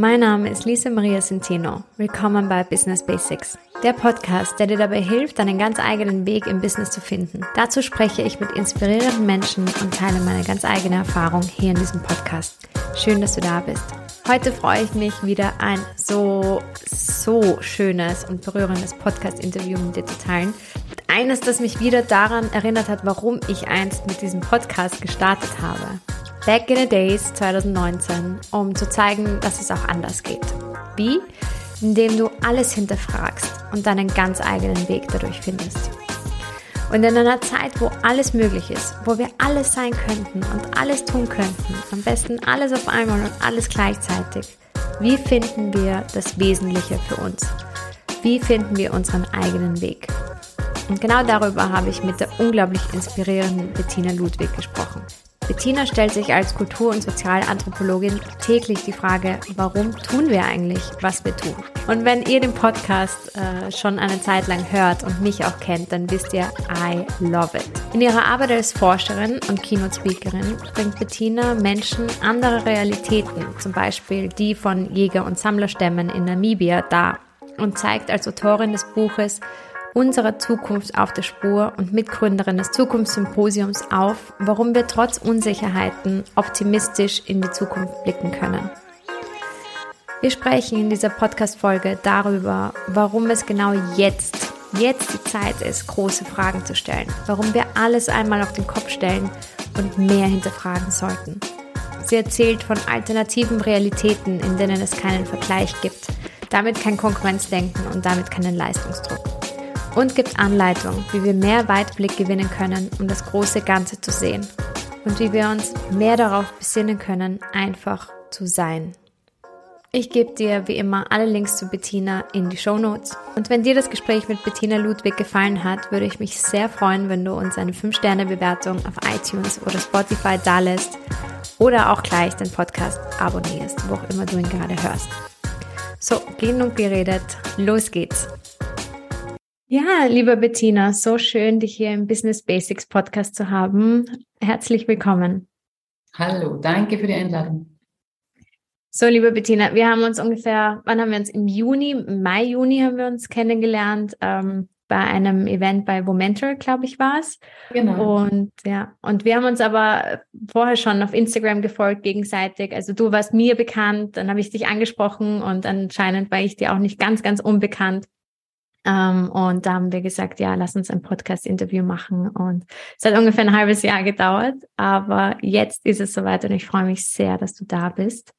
Mein Name ist Lisa Maria Centeno. Willkommen bei Business Basics, der Podcast, der dir dabei hilft, deinen ganz eigenen Weg im Business zu finden. Dazu spreche ich mit inspirierenden Menschen und teile meine ganz eigene Erfahrung hier in diesem Podcast. Schön, dass du da bist. Heute freue ich mich wieder ein so, so schönes und berührendes Podcast-Interview mit dir zu teilen. Eines, das mich wieder daran erinnert hat, warum ich einst mit diesem Podcast gestartet habe. Back in the Days 2019, um zu zeigen, dass es auch anders geht. Wie? Indem du alles hinterfragst und deinen ganz eigenen Weg dadurch findest. Und in einer Zeit, wo alles möglich ist, wo wir alles sein könnten und alles tun könnten, am besten alles auf einmal und alles gleichzeitig, wie finden wir das Wesentliche für uns? Wie finden wir unseren eigenen Weg? Und genau darüber habe ich mit der unglaublich inspirierenden Bettina Ludwig gesprochen. Bettina stellt sich als Kultur- und Sozialanthropologin täglich die Frage, warum tun wir eigentlich, was wir tun? Und wenn ihr den Podcast äh, schon eine Zeit lang hört und mich auch kennt, dann wisst ihr, I love it. In ihrer Arbeit als Forscherin und Keynote-Speakerin bringt Bettina Menschen andere Realitäten, zum Beispiel die von Jäger- und Sammlerstämmen in Namibia, dar und zeigt als Autorin des Buches unserer Zukunft auf der Spur und Mitgründerin des Zukunftssymposiums auf, warum wir trotz Unsicherheiten optimistisch in die Zukunft blicken können. Wir sprechen in dieser Podcast-Folge darüber, warum es genau jetzt, jetzt die Zeit ist, große Fragen zu stellen, warum wir alles einmal auf den Kopf stellen und mehr hinterfragen sollten. Sie erzählt von alternativen Realitäten, in denen es keinen Vergleich gibt, damit kein Konkurrenzdenken und damit keinen Leistungsdruck und gibt Anleitung, wie wir mehr Weitblick gewinnen können, um das große Ganze zu sehen und wie wir uns mehr darauf besinnen können, einfach zu sein. Ich gebe dir wie immer alle Links zu Bettina in die Show Notes. Und wenn dir das Gespräch mit Bettina Ludwig gefallen hat, würde ich mich sehr freuen, wenn du uns eine 5-Sterne-Bewertung auf iTunes oder Spotify dalässt oder auch gleich den Podcast abonnierst, wo auch immer du ihn gerade hörst. So, genug geredet, los geht's. Ja, liebe Bettina, so schön, dich hier im Business Basics Podcast zu haben. Herzlich willkommen. Hallo, danke für die Einladung. So, liebe Bettina, wir haben uns ungefähr, wann haben wir uns? Im Juni, Mai, Juni haben wir uns kennengelernt, ähm, bei einem Event bei Womentor, glaube ich, war es. Genau. Und ja, und wir haben uns aber vorher schon auf Instagram gefolgt gegenseitig. Also du warst mir bekannt, dann habe ich dich angesprochen und anscheinend war ich dir auch nicht ganz, ganz unbekannt. Ähm, und da haben wir gesagt, ja, lass uns ein Podcast-Interview machen. Und es hat ungefähr ein halbes Jahr gedauert, aber jetzt ist es soweit und ich freue mich sehr, dass du da bist.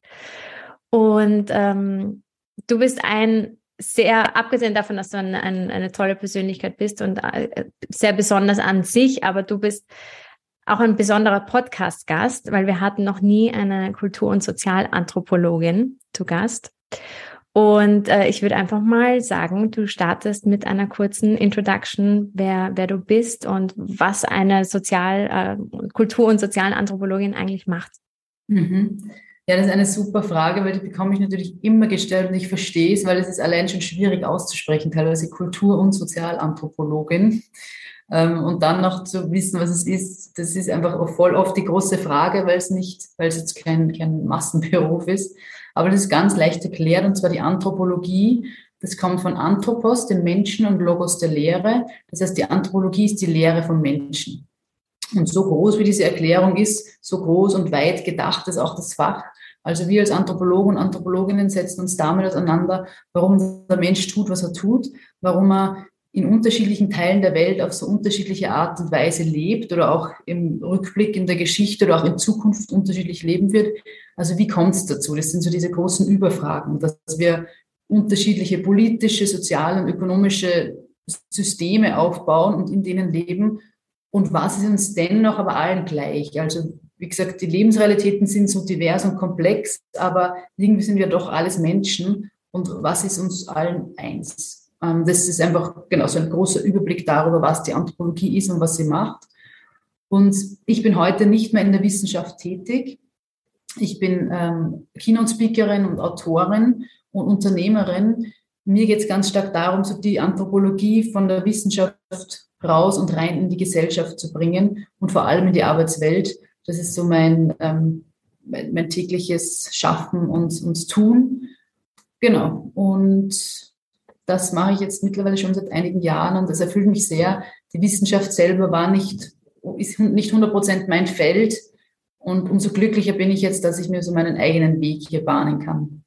Und ähm, du bist ein sehr, abgesehen davon, dass du ein, ein, eine tolle Persönlichkeit bist und äh, sehr besonders an sich, aber du bist auch ein besonderer Podcast-Gast, weil wir hatten noch nie eine Kultur- und Sozialanthropologin zu Gast. Und äh, ich würde einfach mal sagen, du startest mit einer kurzen Introduction, wer, wer du bist und was eine Sozial, äh, Kultur- und Sozialanthropologin eigentlich macht. Mhm. Ja, das ist eine super Frage, weil die bekomme ich natürlich immer gestellt und ich verstehe es, weil es ist allein schon schwierig auszusprechen, teilweise Kultur- und Sozialanthropologin. Ähm, und dann noch zu wissen, was es ist, das ist einfach voll oft die große Frage, weil es nicht, weil es jetzt kein, kein Massenberuf ist. Aber das ist ganz leicht erklärt, und zwar die Anthropologie. Das kommt von Anthropos, dem Menschen, und Logos der Lehre. Das heißt, die Anthropologie ist die Lehre von Menschen. Und so groß wie diese Erklärung ist, so groß und weit gedacht ist auch das Fach. Also wir als Anthropologen und Anthropologinnen setzen uns damit auseinander, warum der Mensch tut, was er tut, warum er in unterschiedlichen Teilen der Welt auf so unterschiedliche Art und Weise lebt oder auch im Rückblick in der Geschichte oder auch in Zukunft unterschiedlich leben wird. Also wie kommt es dazu? Das sind so diese großen Überfragen, dass wir unterschiedliche politische, soziale und ökonomische Systeme aufbauen und in denen leben. Und was ist uns dennoch aber allen gleich? Also wie gesagt, die Lebensrealitäten sind so divers und komplex, aber irgendwie sind wir doch alles Menschen. Und was ist uns allen eins? Ähm, das ist einfach genau so ein großer Überblick darüber, was die Anthropologie ist und was sie macht. Und ich bin heute nicht mehr in der Wissenschaft tätig. Ich bin ähm, Keynote-Speakerin und Autorin und Unternehmerin. Mir geht es ganz stark darum, so die Anthropologie von der Wissenschaft raus und rein in die Gesellschaft zu bringen und vor allem in die Arbeitswelt. Das ist so mein, ähm, mein, mein tägliches Schaffen und, und Tun. Genau. Und das mache ich jetzt mittlerweile schon seit einigen Jahren und das erfüllt mich sehr. Die Wissenschaft selber war nicht, ist nicht 100 Prozent mein Feld. Und umso glücklicher bin ich jetzt, dass ich mir so meinen eigenen Weg hier bahnen kann.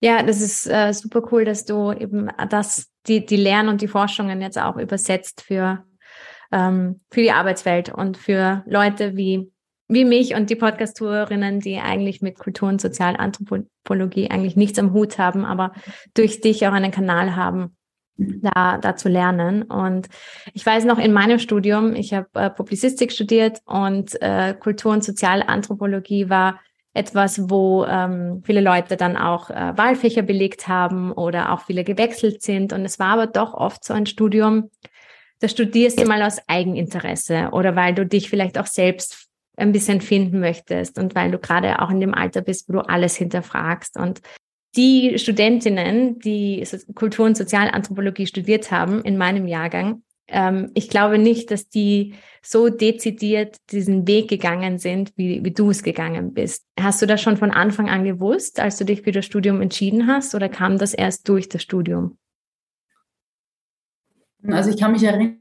Ja, das ist äh, super cool, dass du eben das, die, die Lern- und die Forschungen jetzt auch übersetzt für, ähm, für die Arbeitswelt und für Leute wie, wie mich und die Podcast-Tourerinnen, die eigentlich mit Kultur- und Sozialanthropologie eigentlich nichts am Hut haben, aber durch dich auch einen Kanal haben, da, da zu lernen. Und ich weiß noch in meinem Studium, ich habe äh, Publizistik studiert und äh, Kultur- und Sozialanthropologie war etwas, wo ähm, viele Leute dann auch äh, Wahlfächer belegt haben oder auch viele gewechselt sind. Und es war aber doch oft so ein Studium, da studierst du mal aus Eigeninteresse oder weil du dich vielleicht auch selbst ein bisschen finden möchtest und weil du gerade auch in dem Alter bist, wo du alles hinterfragst. Und die Studentinnen, die Kultur- und Sozialanthropologie studiert haben in meinem Jahrgang, ähm, ich glaube nicht, dass die so dezidiert diesen Weg gegangen sind, wie, wie du es gegangen bist. Hast du das schon von Anfang an gewusst, als du dich für das Studium entschieden hast, oder kam das erst durch das Studium? Also ich kann mich erinnern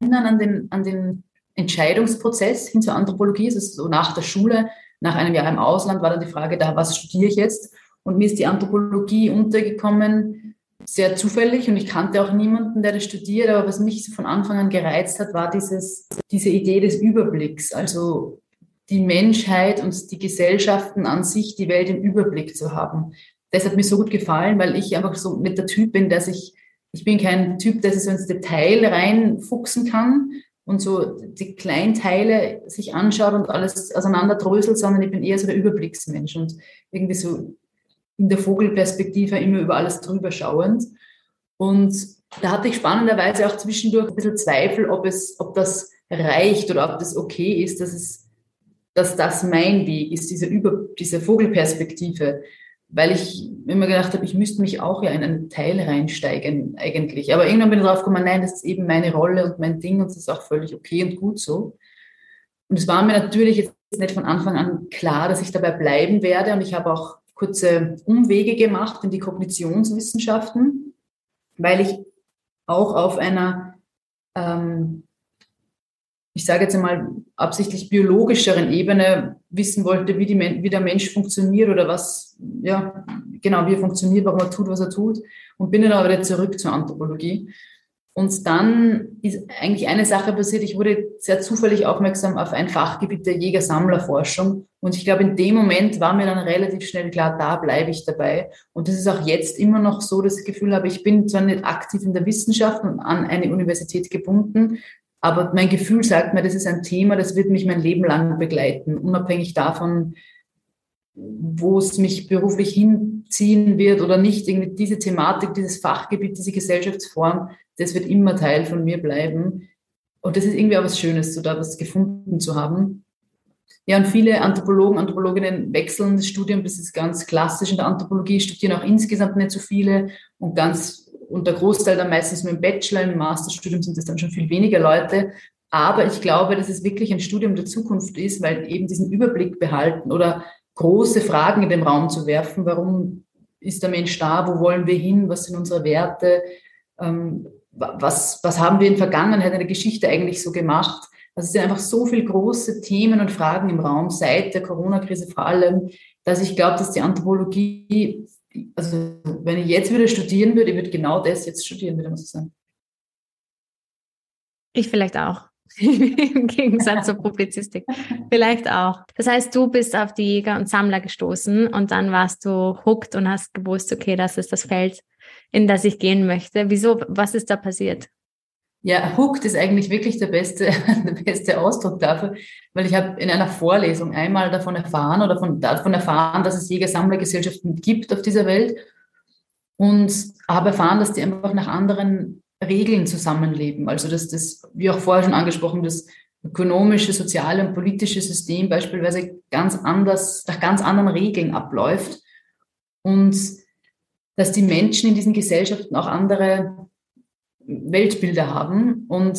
an den, an den Entscheidungsprozess hin zur Anthropologie. Es ist so nach der Schule, nach einem Jahr im Ausland, war dann die Frage da, was studiere ich jetzt? Und mir ist die Anthropologie untergekommen sehr zufällig und ich kannte auch niemanden, der das studiert, aber was mich von Anfang an gereizt hat, war dieses, diese Idee des Überblicks, also die Menschheit und die Gesellschaften an sich, die Welt im Überblick zu haben. Das hat mir so gut gefallen, weil ich einfach so mit der Typ bin, dass ich, ich bin kein Typ, der sich so ins Detail reinfuchsen kann und so die Kleinteile sich anschaut und alles auseinanderdröselt, sondern ich bin eher so der Überblicksmensch und irgendwie so in der Vogelperspektive immer über alles drüber schauend. Und da hatte ich spannenderweise auch zwischendurch ein bisschen Zweifel, ob es, ob das reicht oder ob das okay ist, dass es, dass das mein Weg ist, diese über, diese Vogelperspektive. Weil ich immer gedacht habe, ich müsste mich auch ja in einen Teil reinsteigen, eigentlich. Aber irgendwann bin ich drauf gekommen, nein, das ist eben meine Rolle und mein Ding und das ist auch völlig okay und gut so. Und es war mir natürlich jetzt nicht von Anfang an klar, dass ich dabei bleiben werde. Und ich habe auch kurze Umwege gemacht in die Kognitionswissenschaften, weil ich auch auf einer, ähm, ich sage jetzt einmal absichtlich biologischeren Ebene wissen wollte, wie, die, wie der Mensch funktioniert oder was, ja, genau, wie er funktioniert, warum er tut, was er tut. Und bin dann aber wieder zurück zur Anthropologie. Und dann ist eigentlich eine Sache passiert. Ich wurde sehr zufällig aufmerksam auf ein Fachgebiet der Jäger-Sammler-Forschung. Und ich glaube, in dem Moment war mir dann relativ schnell klar, da bleibe ich dabei. Und das ist auch jetzt immer noch so, dass ich das Gefühl habe, ich bin zwar nicht aktiv in der Wissenschaft und an eine Universität gebunden, aber mein Gefühl sagt mir, das ist ein Thema, das wird mich mein Leben lang begleiten, unabhängig davon, wo es mich beruflich hinziehen wird oder nicht. Irgendwie diese Thematik, dieses Fachgebiet, diese Gesellschaftsform, das wird immer Teil von mir bleiben. Und das ist irgendwie auch was Schönes, so da was gefunden zu haben. Ja, und viele Anthropologen, Anthropologinnen wechseln das Studium, das ist ganz klassisch in der Anthropologie, studieren auch insgesamt nicht so viele und ganz, und der Großteil dann meistens nur im Bachelor, im Masterstudium sind das dann schon viel weniger Leute. Aber ich glaube, dass es wirklich ein Studium der Zukunft ist, weil eben diesen Überblick behalten oder große Fragen in den Raum zu werfen. Warum ist der Mensch da? Wo wollen wir hin? Was sind unsere Werte? Ähm, was, was haben wir in Vergangenheit in der Geschichte eigentlich so gemacht? Also es sind einfach so viele große Themen und Fragen im Raum, seit der Corona-Krise vor allem, dass ich glaube, dass die Anthropologie, also wenn ich jetzt wieder studieren würde, ich würde genau das jetzt studieren, würde man so sagen. Ich vielleicht auch. Im Gegensatz zur Publizistik. Vielleicht auch. Das heißt, du bist auf die Jäger und Sammler gestoßen und dann warst du hooked und hast gewusst, okay, das ist das Feld, in das ich gehen möchte. Wieso? Was ist da passiert? Ja, hooked ist eigentlich wirklich der beste, der beste Ausdruck dafür, weil ich habe in einer Vorlesung einmal davon erfahren oder von, davon erfahren, dass es Jäger-Sammlergesellschaften gibt auf dieser Welt und habe erfahren, dass die einfach nach anderen Regeln zusammenleben. Also dass das, wie auch vorher schon angesprochen, das ökonomische, soziale und politische System beispielsweise ganz anders, nach ganz anderen Regeln abläuft und dass die Menschen in diesen Gesellschaften auch andere Weltbilder haben und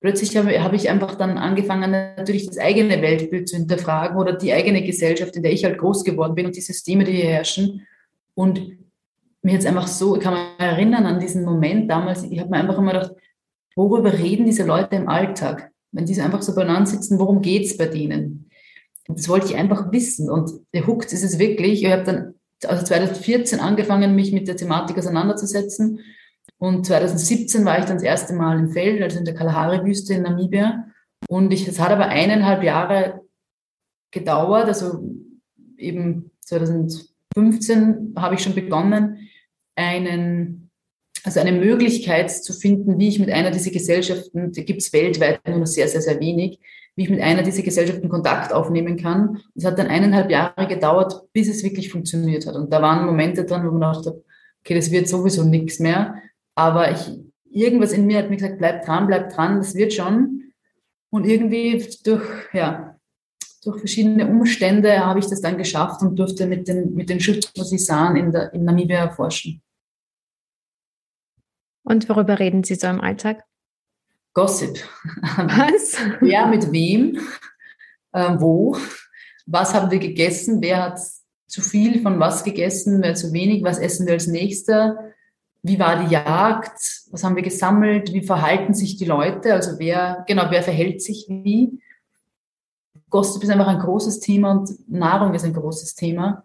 plötzlich habe, habe ich einfach dann angefangen, natürlich das eigene Weltbild zu hinterfragen oder die eigene Gesellschaft, in der ich halt groß geworden bin und die Systeme, die hier herrschen. Und mir jetzt einfach so, ich kann mich erinnern an diesen Moment damals, ich habe mir einfach immer gedacht, worüber reden diese Leute im Alltag? Wenn die einfach so beieinander sitzen, worum geht's bei denen? Das wollte ich einfach wissen. Und der Hooked ist es wirklich. Ich habe dann also 2014 angefangen, mich mit der Thematik auseinanderzusetzen und 2017 war ich dann das erste Mal im Feld, also in der Kalahari-Wüste in Namibia. Und ich, es hat aber eineinhalb Jahre gedauert, also eben 2015 habe ich schon begonnen, einen, also eine Möglichkeit zu finden, wie ich mit einer dieser Gesellschaften, die gibt es weltweit nur sehr, sehr, sehr wenig, wie ich mit einer dieser Gesellschaften Kontakt aufnehmen kann. Es hat dann eineinhalb Jahre gedauert, bis es wirklich funktioniert hat. Und da waren Momente dran, wo man dachte, okay, das wird sowieso nichts mehr. Aber ich, irgendwas in mir hat mir gesagt, bleib dran, bleib dran, das wird schon. Und irgendwie durch, ja, durch verschiedene Umstände habe ich das dann geschafft und durfte mit den, mit den Schutzmusisaren in, der, in Namibia erforschen. Und worüber reden Sie so im Alltag? Gossip. Was? Wer mit wem? Äh, wo? Was haben wir gegessen? Wer hat zu viel von was gegessen? Wer zu wenig? Was essen wir als nächster? Wie war die Jagd, was haben wir gesammelt, wie verhalten sich die Leute, also wer, genau, wer verhält sich wie. Gossip ist einfach ein großes Thema und Nahrung ist ein großes Thema.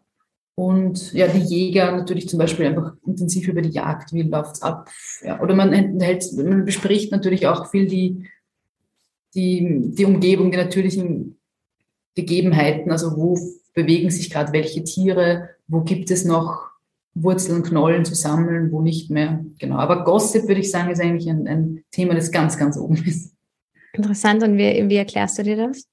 Und ja, die Jäger natürlich zum Beispiel einfach intensiv über die Jagd, wie läuft's ab. Ja, oder man, enthält, man bespricht natürlich auch viel die, die, die Umgebung, die natürlichen Gegebenheiten, also wo bewegen sich gerade welche Tiere, wo gibt es noch Wurzeln, Knollen zu sammeln, wo nicht mehr. Genau. Aber Gossip, würde ich sagen, ist eigentlich ein, ein Thema, das ganz, ganz oben ist. Interessant. Und wie, wie erklärst du dir das?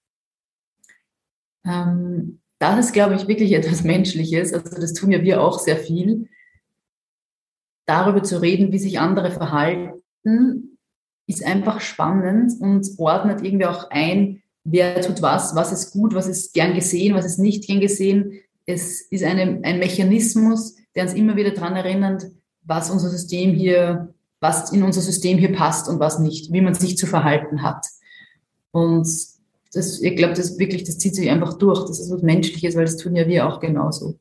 Ähm, das ist, glaube ich, wirklich etwas Menschliches. Also das tun ja wir auch sehr viel. Darüber zu reden, wie sich andere verhalten, ist einfach spannend und ordnet irgendwie auch ein, wer tut was, was ist gut, was ist gern gesehen, was ist nicht gern gesehen. Es ist eine, ein Mechanismus, der uns immer wieder daran erinnert, was unser System hier, was in unser System hier passt und was nicht, wie man sich zu verhalten hat. Und das, ich glaube, das wirklich, das zieht sich einfach durch. Das ist was Menschliches, weil das tun ja wir auch genauso.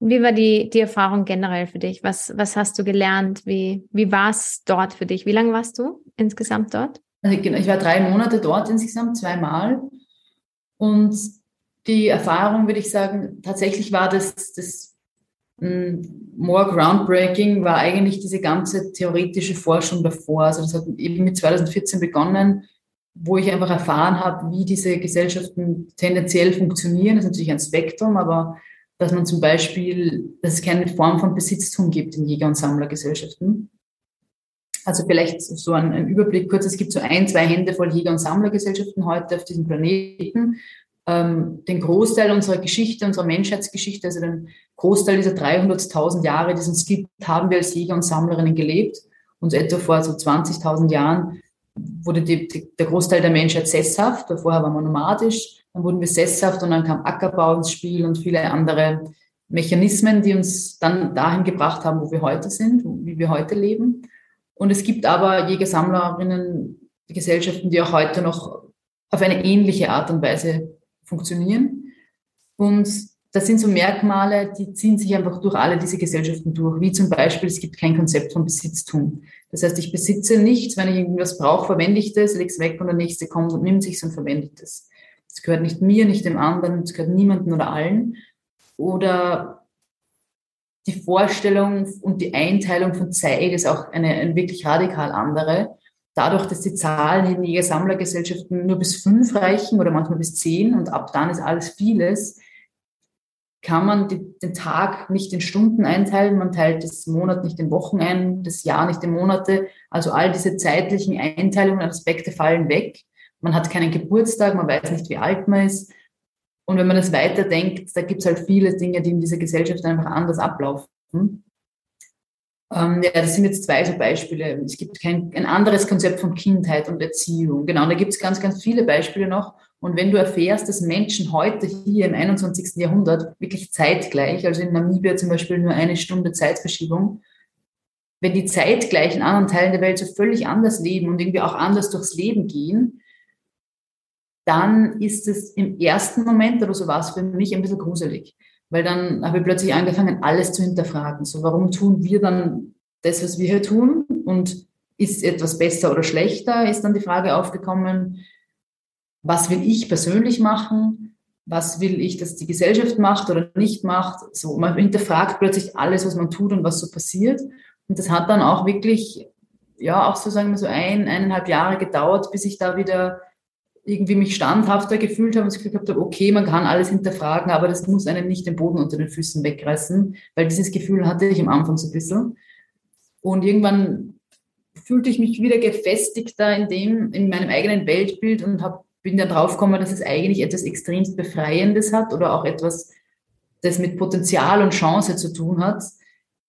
Wie war die, die Erfahrung generell für dich? Was, was hast du gelernt? Wie, wie war es dort für dich? Wie lange warst du insgesamt dort? Also ich war drei Monate dort insgesamt, zweimal. Und die Erfahrung, würde ich sagen, tatsächlich war das, das hm, more groundbreaking, war eigentlich diese ganze theoretische Forschung davor. Also das hat eben mit 2014 begonnen, wo ich einfach erfahren habe, wie diese Gesellschaften tendenziell funktionieren. Das ist natürlich ein Spektrum, aber dass man zum Beispiel, dass es keine Form von Besitztum gibt in Jäger- und Sammlergesellschaften. Also vielleicht so ein, ein, Überblick kurz. Es gibt so ein, zwei Hände voll Jäger- und Sammlergesellschaften heute auf diesem Planeten ähm, den Großteil unserer Geschichte, unserer Menschheitsgeschichte, also den Großteil dieser 300.000 Jahre, die es uns gibt, haben wir als Jäger und Sammlerinnen gelebt. Und etwa vor so 20.000 Jahren wurde die, die, der Großteil der Menschheit sesshaft. Vorher waren wir nomadisch, dann wurden wir sesshaft und dann kam Ackerbau ins Spiel und viele andere Mechanismen, die uns dann dahin gebracht haben, wo wir heute sind, wie wir heute leben. Und es gibt aber Jäger-Sammlerinnen, Gesellschaften, die auch heute noch auf eine ähnliche Art und Weise funktionieren. Und das sind so Merkmale, die ziehen sich einfach durch alle diese Gesellschaften durch, wie zum Beispiel, es gibt kein Konzept von Besitztum. Das heißt, ich besitze nichts, wenn ich irgendwas brauche, verwende ich das, lege es weg und der Nächste kommt und nimmt sich und verwendet es. Das gehört nicht mir, nicht dem anderen, es gehört niemandem oder allen. Oder die Vorstellung und die Einteilung von Zeit ist auch eine, eine wirklich radikal andere dadurch, dass die Zahlen in Jäger-Sammlergesellschaften nur bis fünf reichen oder manchmal bis zehn und ab dann ist alles vieles, kann man den Tag nicht in Stunden einteilen, man teilt das Monat nicht in Wochen ein, das Jahr nicht in Monate. Also all diese zeitlichen Einteilungen und Aspekte fallen weg. Man hat keinen Geburtstag, man weiß nicht, wie alt man ist. Und wenn man das weiterdenkt, da gibt es halt viele Dinge, die in dieser Gesellschaft einfach anders ablaufen. Ähm, ja, das sind jetzt zwei so Beispiele. Es gibt kein ein anderes Konzept von Kindheit und Erziehung. Genau, und da gibt es ganz, ganz viele Beispiele noch. Und wenn du erfährst, dass Menschen heute hier im 21. Jahrhundert wirklich zeitgleich, also in Namibia zum Beispiel nur eine Stunde Zeitverschiebung, wenn die zeitgleich in anderen Teilen der Welt so völlig anders leben und irgendwie auch anders durchs Leben gehen, dann ist es im ersten Moment, oder so war es für mich, ein bisschen gruselig. Weil dann habe ich plötzlich angefangen, alles zu hinterfragen. So, warum tun wir dann das, was wir hier tun? Und ist etwas besser oder schlechter? Ist dann die Frage aufgekommen, was will ich persönlich machen? Was will ich, dass die Gesellschaft macht oder nicht macht? So, man hinterfragt plötzlich alles, was man tut und was so passiert. Und das hat dann auch wirklich, ja, auch so sagen wir so ein, eineinhalb Jahre gedauert, bis ich da wieder irgendwie mich standhafter gefühlt habe und das Gefühl gehabt habe, okay, man kann alles hinterfragen, aber das muss einem nicht den Boden unter den Füßen wegreißen, weil dieses Gefühl hatte ich am Anfang so ein bisschen. Und irgendwann fühlte ich mich wieder gefestigter in dem, in meinem eigenen Weltbild und hab, bin dann draufgekommen, dass es eigentlich etwas extremst Befreiendes hat oder auch etwas, das mit Potenzial und Chance zu tun hat.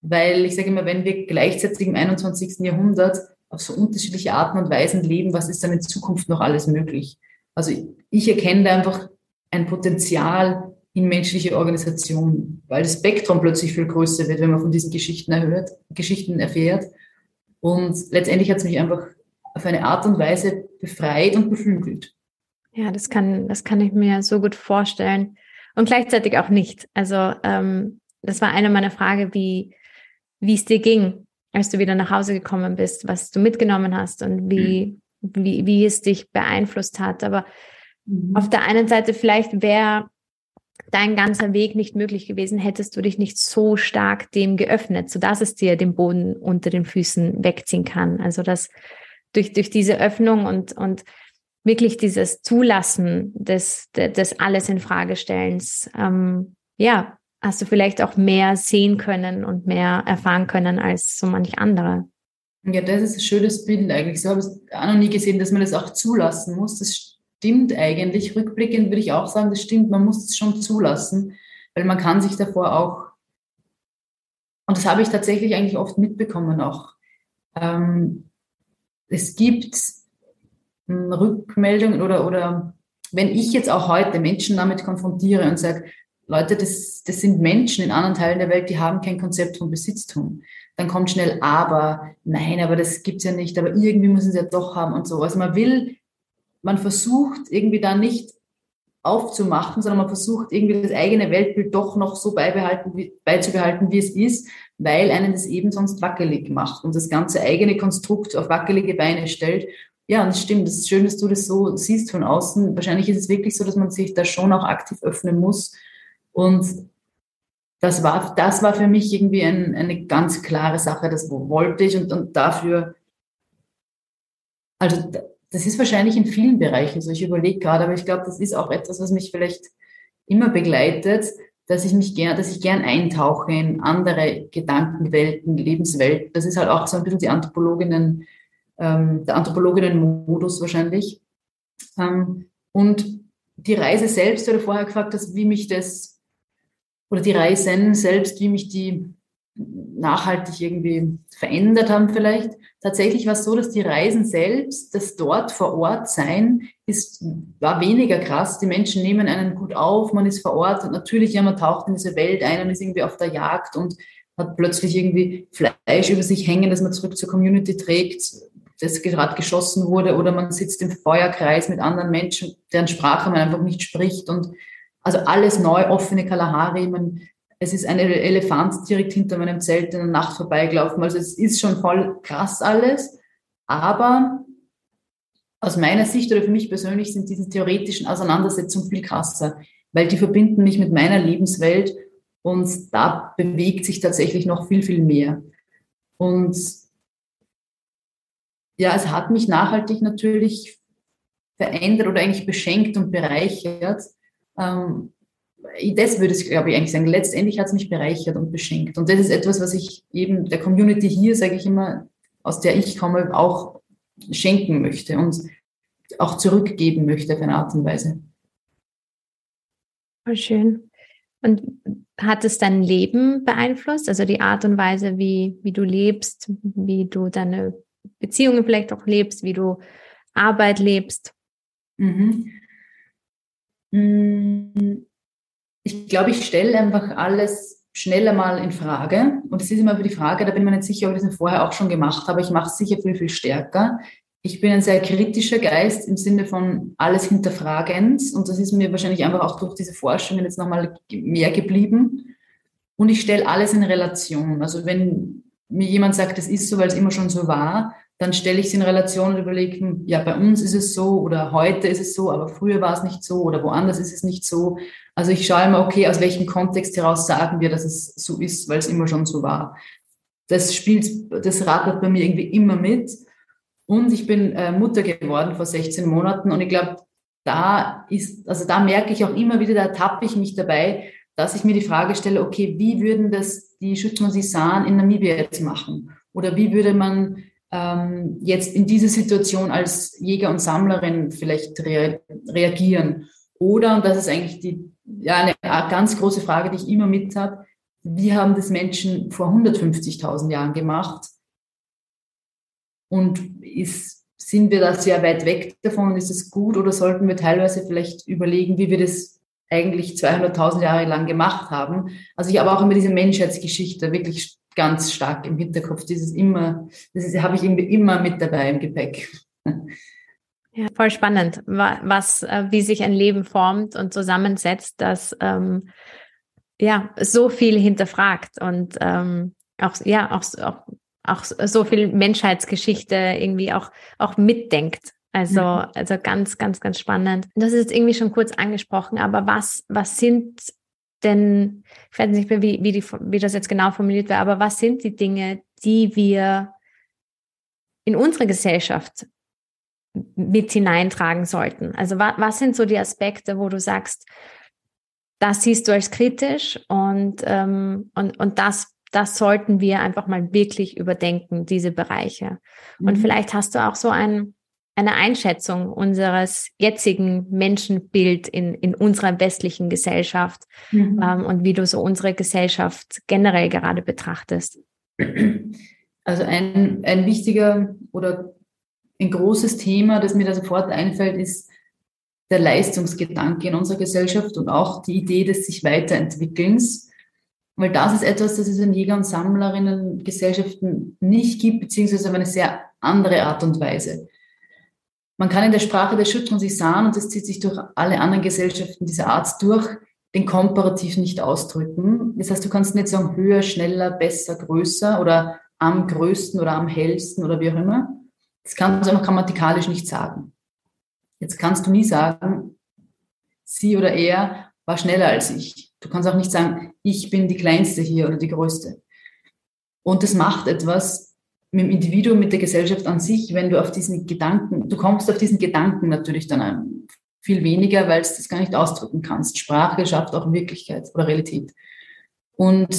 Weil ich sage immer, wenn wir gleichzeitig im 21. Jahrhundert auf so unterschiedliche Arten und Weisen leben, was ist dann in Zukunft noch alles möglich? Also ich erkenne da einfach ein Potenzial in menschliche Organisation, weil das Spektrum plötzlich viel größer wird, wenn man von diesen Geschichten erhört, Geschichten erfährt. Und letztendlich hat es mich einfach auf eine Art und Weise befreit und beflügelt. Ja, das kann, das kann ich mir so gut vorstellen. Und gleichzeitig auch nicht. Also ähm, das war eine meiner Fragen, wie, wie es dir ging, als du wieder nach Hause gekommen bist, was du mitgenommen hast und wie, mhm. Wie, wie es dich beeinflusst hat. Aber mhm. auf der einen Seite vielleicht wäre dein ganzer Weg nicht möglich gewesen, hättest du dich nicht so stark dem geöffnet, sodass es dir den Boden unter den Füßen wegziehen kann. Also dass durch, durch diese Öffnung und, und wirklich dieses Zulassen des, des alles in Frage stellens, ähm, ja, hast du vielleicht auch mehr sehen können und mehr erfahren können als so manch andere. Ja, das ist ein schönes Bild eigentlich. So habe ich es auch noch nie gesehen, dass man das auch zulassen muss. Das stimmt eigentlich. Rückblickend würde ich auch sagen, das stimmt. Man muss es schon zulassen, weil man kann sich davor auch, und das habe ich tatsächlich eigentlich oft mitbekommen auch. Ähm, es gibt Rückmeldungen oder, oder wenn ich jetzt auch heute Menschen damit konfrontiere und sage, Leute, das, das sind Menschen in anderen Teilen der Welt, die haben kein Konzept von Besitztum. Dann kommt schnell aber, nein, aber das gibt's ja nicht, aber irgendwie müssen sie ja doch haben und so. Also man will man versucht irgendwie da nicht aufzumachen, sondern man versucht irgendwie das eigene Weltbild doch noch so beibehalten, wie, beizubehalten, wie es ist, weil einen das eben sonst wackelig macht und das ganze eigene Konstrukt auf wackelige Beine stellt. Ja, und das stimmt. Das ist schön, dass du das so siehst von außen. Wahrscheinlich ist es wirklich so, dass man sich da schon auch aktiv öffnen muss. Und das war, das war für mich irgendwie ein, eine ganz klare Sache. Das wollte ich und, und dafür, also das ist wahrscheinlich in vielen Bereichen so. Ich überlege gerade, aber ich glaube, das ist auch etwas, was mich vielleicht immer begleitet, dass ich mich gern, dass ich gern eintauche in andere Gedankenwelten, Lebenswelten. Das ist halt auch so ein bisschen die Anthropologinnen, ähm, der Anthropologinnen-Modus wahrscheinlich. Ähm, und die Reise selbst, oder vorher gefragt hast, wie mich das, oder die Reisen selbst, wie mich die nachhaltig irgendwie verändert haben vielleicht. Tatsächlich war es so, dass die Reisen selbst, das dort vor Ort sein, ist, war weniger krass. Die Menschen nehmen einen gut auf, man ist vor Ort und natürlich, ja, man taucht in diese Welt ein und ist irgendwie auf der Jagd und hat plötzlich irgendwie Fleisch über sich hängen, das man zurück zur Community trägt, das gerade geschossen wurde oder man sitzt im Feuerkreis mit anderen Menschen, deren Sprache man einfach nicht spricht und also alles neu, offene Kalahari, man es ist ein Elefant direkt hinter meinem Zelt in der Nacht vorbeigelaufen. Also es ist schon voll krass alles. Aber aus meiner Sicht oder für mich persönlich sind diese theoretischen Auseinandersetzungen viel krasser, weil die verbinden mich mit meiner Lebenswelt und da bewegt sich tatsächlich noch viel, viel mehr. Und ja, es hat mich nachhaltig natürlich verändert oder eigentlich beschenkt und bereichert. Ähm, das würde ich, glaube ich, eigentlich sagen. Letztendlich hat es mich bereichert und beschenkt. Und das ist etwas, was ich eben der Community hier, sage ich immer, aus der ich komme, auch schenken möchte und auch zurückgeben möchte auf eine Art und Weise. Voll schön. Und hat es dein Leben beeinflusst? Also die Art und Weise, wie, wie du lebst, wie du deine Beziehungen vielleicht auch lebst, wie du Arbeit lebst? Mhm. Mm, ich glaube, ich stelle einfach alles schneller mal in Frage. Und es ist immer für die Frage, da bin ich mir nicht sicher, ob ich das vorher auch schon gemacht habe. Ich mache es sicher viel, viel stärker. Ich bin ein sehr kritischer Geist im Sinne von alles hinterfragend. Und das ist mir wahrscheinlich einfach auch durch diese Forschungen jetzt nochmal mehr geblieben. Und ich stelle alles in Relation. Also wenn mir jemand sagt, das ist so, weil es immer schon so war, dann stelle ich es in Relation und überlege, hm, ja, bei uns ist es so oder heute ist es so, aber früher war es nicht so oder woanders ist es nicht so. Also ich schaue immer, okay, aus welchem Kontext heraus sagen wir, dass es so ist, weil es immer schon so war. Das spielt, das rattert bei mir irgendwie immer mit. Und ich bin äh, Mutter geworden vor 16 Monaten und ich glaube, da ist, also da merke ich auch immer wieder, da tappe ich mich dabei, dass ich mir die Frage stelle, okay, wie würden das die Schutzmann in Namibia jetzt machen? Oder wie würde man ähm, jetzt in diese Situation als Jäger und Sammlerin vielleicht rea reagieren? Oder, und das ist eigentlich die, ja, eine ganz große Frage, die ich immer mit habe, wie haben das Menschen vor 150.000 Jahren gemacht? Und ist, sind wir da sehr weit weg davon? Ist es gut oder sollten wir teilweise vielleicht überlegen, wie wir das eigentlich 200.000 Jahre lang gemacht haben? Also ich habe auch immer diese Menschheitsgeschichte wirklich ganz stark im Hinterkopf. Dieses immer, das habe ich irgendwie immer mit dabei im Gepäck. Ja, voll spannend, was, äh, wie sich ein Leben formt und zusammensetzt, das ähm, ja so viel hinterfragt und ähm, auch ja auch, auch, auch so viel Menschheitsgeschichte irgendwie auch auch mitdenkt. Also also ganz ganz ganz spannend. Das ist jetzt irgendwie schon kurz angesprochen, aber was was sind denn, ich weiß nicht mehr, wie, wie, die, wie das jetzt genau formuliert wäre, aber was sind die Dinge, die wir in unsere Gesellschaft mit hineintragen sollten? Also was, was sind so die Aspekte, wo du sagst, das siehst du als kritisch und, ähm, und, und das, das sollten wir einfach mal wirklich überdenken, diese Bereiche. Und mhm. vielleicht hast du auch so ein, eine Einschätzung unseres jetzigen Menschenbild in, in unserer westlichen Gesellschaft mhm. ähm, und wie du so unsere Gesellschaft generell gerade betrachtest? Also ein, ein wichtiger oder ein großes Thema, das mir da sofort einfällt, ist der Leistungsgedanke in unserer Gesellschaft und auch die Idee des sich Weiterentwickelns. Weil das ist etwas, das es in Jäger- und Sammlerinnen-Gesellschaften nicht gibt, beziehungsweise auf eine sehr andere Art und Weise. Man kann in der Sprache der Schüttern sich sahen, und das zieht sich durch alle anderen Gesellschaften dieser Art durch, den Komparativ nicht ausdrücken. Das heißt, du kannst nicht sagen höher, schneller, besser, größer oder am größten oder am hellsten oder wie auch immer. Das kannst du einfach grammatikalisch nicht sagen. Jetzt kannst du nie sagen, sie oder er war schneller als ich. Du kannst auch nicht sagen, ich bin die Kleinste hier oder die Größte. Und das macht etwas mit dem Individuum, mit der Gesellschaft an sich, wenn du auf diesen Gedanken, du kommst auf diesen Gedanken natürlich dann viel weniger, weil du das gar nicht ausdrücken kannst. Sprache schafft auch Wirklichkeit oder Realität. Und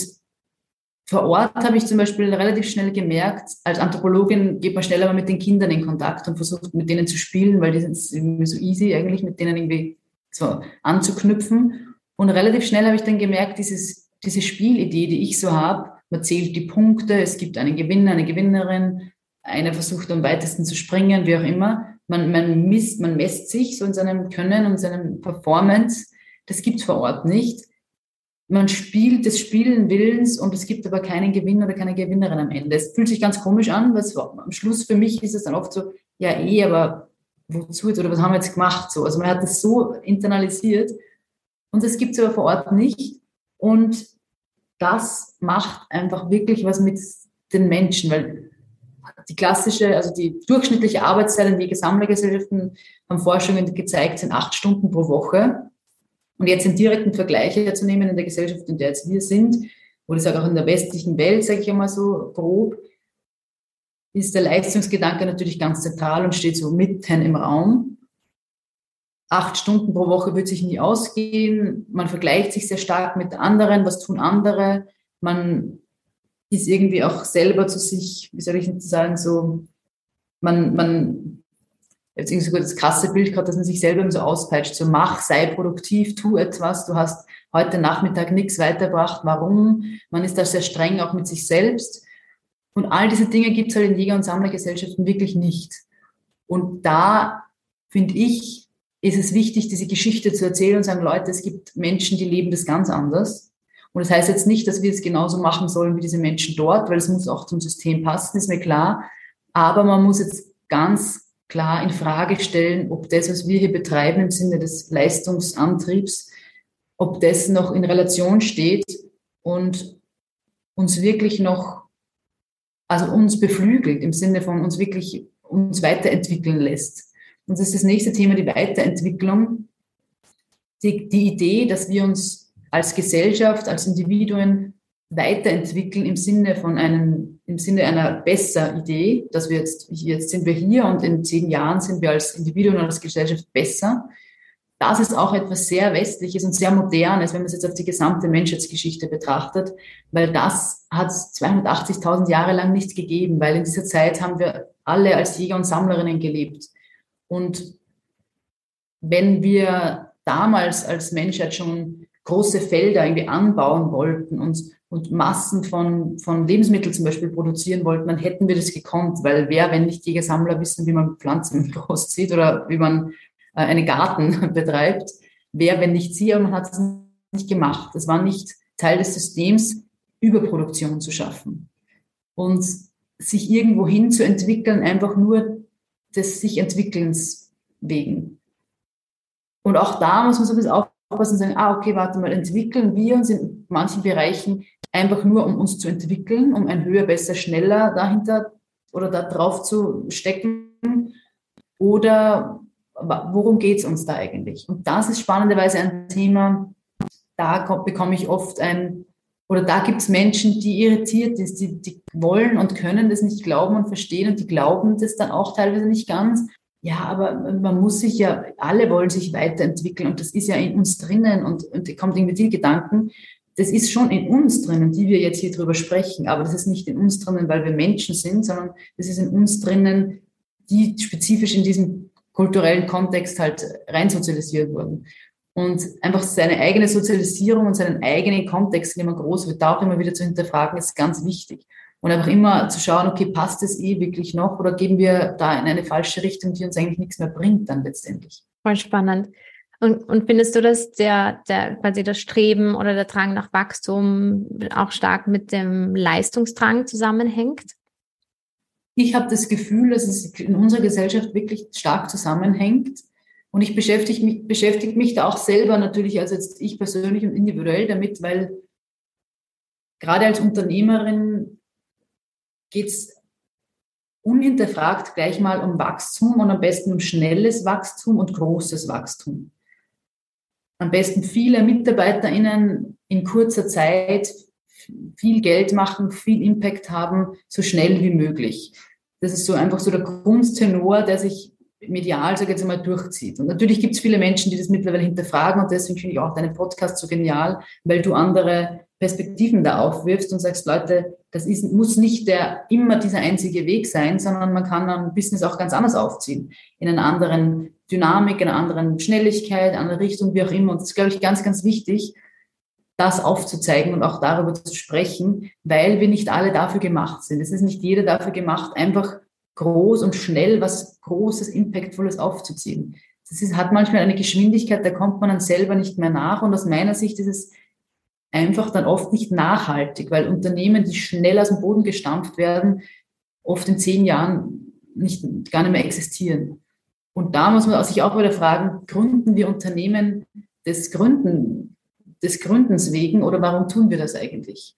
vor Ort habe ich zum Beispiel relativ schnell gemerkt, als Anthropologin geht man schneller mit den Kindern in Kontakt und versucht mit denen zu spielen, weil die sind so easy eigentlich, mit denen irgendwie so anzuknüpfen. Und relativ schnell habe ich dann gemerkt, dieses, diese Spielidee, die ich so habe, man zählt die Punkte, es gibt einen Gewinner, eine Gewinnerin, einer versucht am weitesten zu springen, wie auch immer. Man, man misst, man messt sich so in seinem Können und seinem Performance. Das gibt es vor Ort nicht. Man spielt des Spielen Willens und es gibt aber keinen Gewinner oder keine Gewinnerin am Ende. Es fühlt sich ganz komisch an, weil es, am Schluss für mich ist es dann oft so, ja eh, aber wozu jetzt oder was haben wir jetzt gemacht? So, also man hat das so internalisiert und das gibt es aber vor Ort nicht. Und das macht einfach wirklich was mit den Menschen, weil die klassische, also die durchschnittliche Arbeitszeit in Wegesammlergesellschaften haben Forschungen gezeigt, sind acht Stunden pro Woche. Und jetzt in direkten Vergleich zu nehmen in der Gesellschaft, in der jetzt wir sind, oder ich sage auch in der westlichen Welt, sage ich einmal so grob, ist der Leistungsgedanke natürlich ganz zentral und steht so mitten im Raum acht Stunden pro Woche wird sich nie ausgehen. Man vergleicht sich sehr stark mit anderen. Was tun andere? Man ist irgendwie auch selber zu sich, wie soll ich sagen, so, man, man, jetzt irgendwie so das krasse Bild gerade, dass man sich selber so auspeitscht, so mach, sei produktiv, tu etwas, du hast heute Nachmittag nichts weitergebracht, warum? Man ist da sehr streng auch mit sich selbst. Und all diese Dinge gibt es halt in Jäger- und Sammlergesellschaften wirklich nicht. Und da finde ich, ist es wichtig, diese Geschichte zu erzählen und sagen, Leute, es gibt Menschen, die leben das ganz anders. Und das heißt jetzt nicht, dass wir es genauso machen sollen wie diese Menschen dort, weil es muss auch zum System passen, ist mir klar. Aber man muss jetzt ganz klar in Frage stellen, ob das, was wir hier betreiben im Sinne des Leistungsantriebs, ob das noch in Relation steht und uns wirklich noch, also uns beflügelt im Sinne von uns wirklich uns weiterentwickeln lässt. Und das ist das nächste Thema, die Weiterentwicklung. Die, die Idee, dass wir uns als Gesellschaft, als Individuen weiterentwickeln im Sinne von einem, im Sinne einer besser Idee, dass wir jetzt, jetzt sind wir hier und in zehn Jahren sind wir als Individuen und als Gesellschaft besser. Das ist auch etwas sehr Westliches und sehr Modernes, wenn man es jetzt auf die gesamte Menschheitsgeschichte betrachtet, weil das hat 280.000 Jahre lang nicht gegeben, weil in dieser Zeit haben wir alle als Jäger und Sammlerinnen gelebt. Und wenn wir damals als Menschheit schon große Felder irgendwie anbauen wollten und, und Massen von, von Lebensmitteln zum Beispiel produzieren wollten, dann hätten wir das gekonnt, weil wer, wenn nicht Jägersammler wissen, wie man Pflanzen großzieht oder wie man äh, einen Garten betreibt, wer, wenn nicht sie, aber man hat es nicht gemacht. Es war nicht Teil des Systems, Überproduktion zu schaffen. Und sich irgendwo hin zu entwickeln, einfach nur des sich Entwickelns wegen. Und auch da muss man so ein bisschen aufpassen und sagen, ah, okay, warte mal, entwickeln wir uns in manchen Bereichen einfach nur, um uns zu entwickeln, um ein höher, besser, schneller dahinter oder da drauf zu stecken? Oder worum geht es uns da eigentlich? Und das ist spannenderweise ein Thema, da bekomme ich oft ein, oder da gibt es Menschen, die irritiert sind, die, die wollen und können das nicht glauben und verstehen und die glauben das dann auch teilweise nicht ganz. Ja, aber man muss sich ja, alle wollen sich weiterentwickeln und das ist ja in uns drinnen und, und kommt irgendwie die Gedanken, das ist schon in uns drinnen, die wir jetzt hier drüber sprechen, aber das ist nicht in uns drinnen, weil wir Menschen sind, sondern das ist in uns drinnen, die spezifisch in diesem kulturellen Kontext halt reinsozialisiert wurden und einfach seine eigene Sozialisierung und seinen eigenen Kontext, in dem man groß wird, da auch immer wieder zu hinterfragen, ist ganz wichtig. Und einfach immer zu schauen, okay, passt es eh wirklich noch oder gehen wir da in eine falsche Richtung, die uns eigentlich nichts mehr bringt dann letztendlich. Voll spannend. Und, und findest du, dass der, der quasi das Streben oder der Drang nach Wachstum auch stark mit dem Leistungsdrang zusammenhängt? Ich habe das Gefühl, dass es in unserer Gesellschaft wirklich stark zusammenhängt. Und ich beschäftige mich, beschäftige mich da auch selber natürlich, also jetzt ich persönlich und individuell damit, weil gerade als Unternehmerin geht es unhinterfragt gleich mal um Wachstum und am besten um schnelles Wachstum und großes Wachstum. Am besten viele MitarbeiterInnen in kurzer Zeit viel Geld machen, viel Impact haben, so schnell wie möglich. Das ist so einfach so der Grundtenor, der sich medial, sage ich jetzt einmal, durchzieht. Und natürlich gibt es viele Menschen, die das mittlerweile hinterfragen und deswegen finde ich auch deinen Podcast so genial, weil du andere Perspektiven da aufwirfst und sagst, Leute, das ist, muss nicht der, immer dieser einzige Weg sein, sondern man kann ein Business auch ganz anders aufziehen. In einer anderen Dynamik, in einer anderen Schnelligkeit, andere Richtung, wie auch immer. Und das ist, glaube ich, ganz, ganz wichtig, das aufzuzeigen und auch darüber zu sprechen, weil wir nicht alle dafür gemacht sind. Es ist nicht jeder dafür gemacht, einfach groß und schnell was Großes, Impactvolles aufzuziehen. Das ist, hat manchmal eine Geschwindigkeit, da kommt man dann selber nicht mehr nach. Und aus meiner Sicht ist es einfach dann oft nicht nachhaltig, weil Unternehmen, die schnell aus dem Boden gestampft werden, oft in zehn Jahren nicht, gar nicht mehr existieren. Und da muss man sich auch wieder fragen, gründen wir Unternehmen des Gründen, des Gründens wegen oder warum tun wir das eigentlich?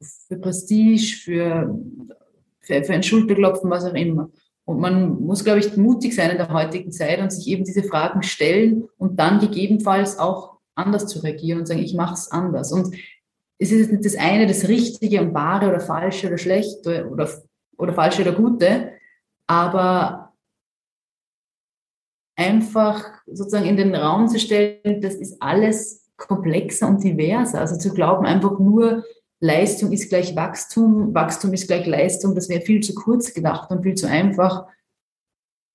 Für Prestige, für für, für ein Schulterklopfen, was auch immer. Und man muss, glaube ich, mutig sein in der heutigen Zeit und sich eben diese Fragen stellen und dann gegebenenfalls auch anders zu reagieren und sagen, ich mache es anders. Und es ist nicht das eine, das Richtige und Wahre oder Falsche oder Schlechte oder, oder Falsche oder Gute, aber einfach sozusagen in den Raum zu stellen, das ist alles komplexer und diverser. Also zu glauben, einfach nur Leistung ist gleich Wachstum, Wachstum ist gleich Leistung, das wäre viel zu kurz gedacht und viel zu einfach.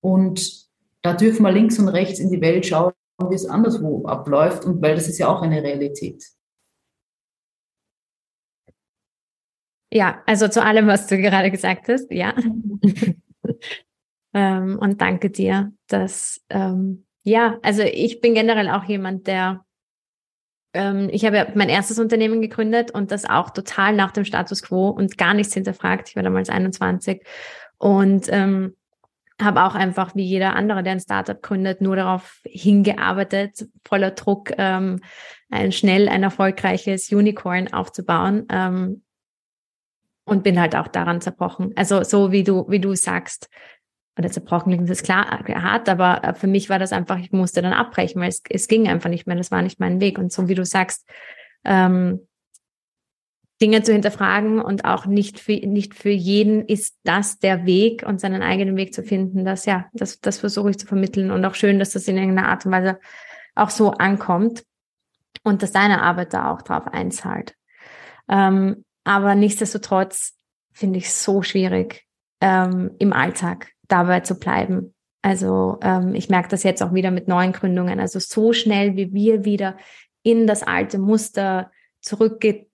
Und da dürfen wir links und rechts in die Welt schauen, wie es anderswo abläuft, und weil das ist ja auch eine Realität. Ja, also zu allem, was du gerade gesagt hast, ja. ähm, und danke dir, dass, ähm, ja, also ich bin generell auch jemand, der ähm, ich habe ja mein erstes Unternehmen gegründet und das auch total nach dem Status quo und gar nichts hinterfragt. Ich war damals 21 und ähm, habe auch einfach wie jeder andere, der ein Startup gründet, nur darauf hingearbeitet, voller Druck, ähm, ein schnell ein erfolgreiches Unicorn aufzubauen. Ähm, und bin halt auch daran zerbrochen. Also so wie du, wie du sagst, oder zerbrochen klingt das klar äh, hart, aber äh, für mich war das einfach, ich musste dann abbrechen, weil es, es ging einfach nicht mehr, das war nicht mein Weg. Und so wie du sagst, ähm, Dinge zu hinterfragen und auch nicht für, nicht für jeden ist das der Weg und seinen eigenen Weg zu finden, das ja, das, das versuche ich zu vermitteln und auch schön, dass das in irgendeiner Art und Weise auch so ankommt und dass deine Arbeit da auch drauf einzahlt. Ähm, aber nichtsdestotrotz finde ich es so schwierig ähm, im Alltag dabei zu bleiben. Also ähm, ich merke das jetzt auch wieder mit neuen Gründungen. Also so schnell wie wir wieder in das alte Muster zurückge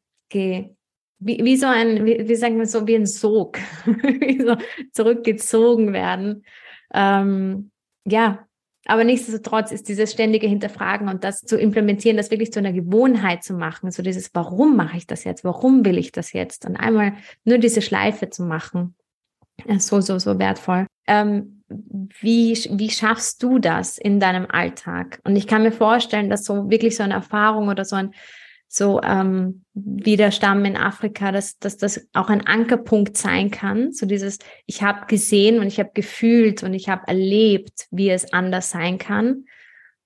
wie, wie so ein, wie, wie sagen wir so, wie ein Sog, wie so zurückgezogen werden. Ähm, ja, aber nichtsdestotrotz ist dieses ständige Hinterfragen und das zu implementieren, das wirklich zu einer Gewohnheit zu machen, so dieses, warum mache ich das jetzt? Warum will ich das jetzt? Und einmal nur diese Schleife zu machen, ist so, so, so wertvoll. Ähm, wie, wie schaffst du das in deinem Alltag? Und ich kann mir vorstellen, dass so wirklich so eine Erfahrung oder so ein so ähm, wie der Stamm in Afrika, dass, dass das auch ein Ankerpunkt sein kann. So dieses, ich habe gesehen und ich habe gefühlt und ich habe erlebt, wie es anders sein kann.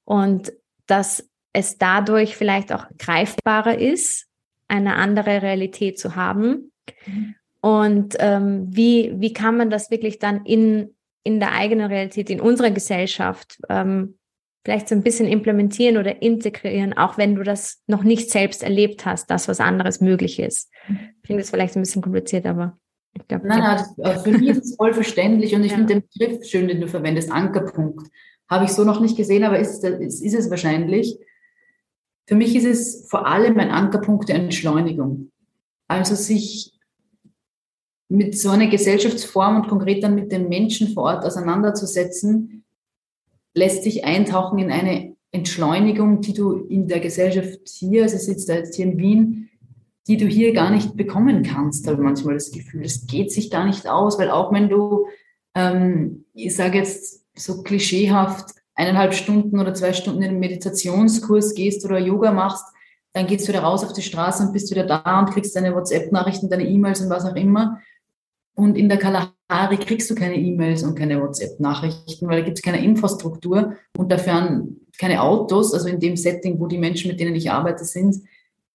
Und dass es dadurch vielleicht auch greifbarer ist, eine andere Realität zu haben. Mhm. Und ähm, wie, wie kann man das wirklich dann in, in der eigenen Realität, in unserer Gesellschaft ähm, vielleicht so ein bisschen implementieren oder integrieren, auch wenn du das noch nicht selbst erlebt hast, dass was anderes möglich ist. Ich finde das vielleicht ein bisschen kompliziert, aber ich glaube. Nein, nein, das, für mich ist es voll verständlich und ich ja. finde den Begriff schön, den du verwendest, Ankerpunkt. Habe ich so noch nicht gesehen, aber ist, ist, ist es wahrscheinlich. Für mich ist es vor allem ein Ankerpunkt der Entschleunigung. Also sich mit so einer Gesellschaftsform und konkret dann mit den Menschen vor Ort auseinanderzusetzen, lässt sich eintauchen in eine Entschleunigung, die du in der Gesellschaft hier, also sitzt da jetzt hier in Wien, die du hier gar nicht bekommen kannst, habe manchmal das Gefühl. Es geht sich gar nicht aus, weil auch wenn du, ähm, ich sage jetzt so klischeehaft, eineinhalb Stunden oder zwei Stunden in einen Meditationskurs gehst oder Yoga machst, dann gehst du wieder raus auf die Straße und bist wieder da und kriegst deine WhatsApp-Nachrichten, deine E-Mails und was auch immer. Und in der Kalahari kriegst du keine E-Mails und keine WhatsApp-Nachrichten, weil da gibt es keine Infrastruktur und dafür keine Autos. Also in dem Setting, wo die Menschen, mit denen ich arbeite, sind,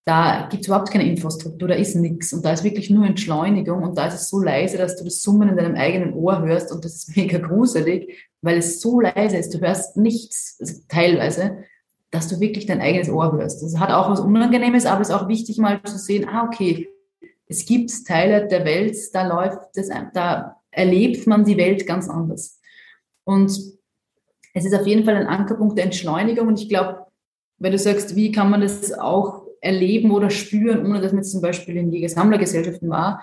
da gibt es überhaupt keine Infrastruktur, da ist nichts. Und da ist wirklich nur Entschleunigung und da ist es so leise, dass du das Summen in deinem eigenen Ohr hörst und das ist mega gruselig, weil es so leise ist. Du hörst nichts, also teilweise, dass du wirklich dein eigenes Ohr hörst. Das hat auch was Unangenehmes, aber es ist auch wichtig mal zu sehen, ah, okay, es gibt Teile der Welt, da läuft das, da erlebt man die Welt ganz anders. Und es ist auf jeden Fall ein Ankerpunkt der Entschleunigung. Und ich glaube, wenn du sagst, wie kann man das auch erleben oder spüren, ohne dass man zum Beispiel in Jäger-Sammler-Gesellschaften war,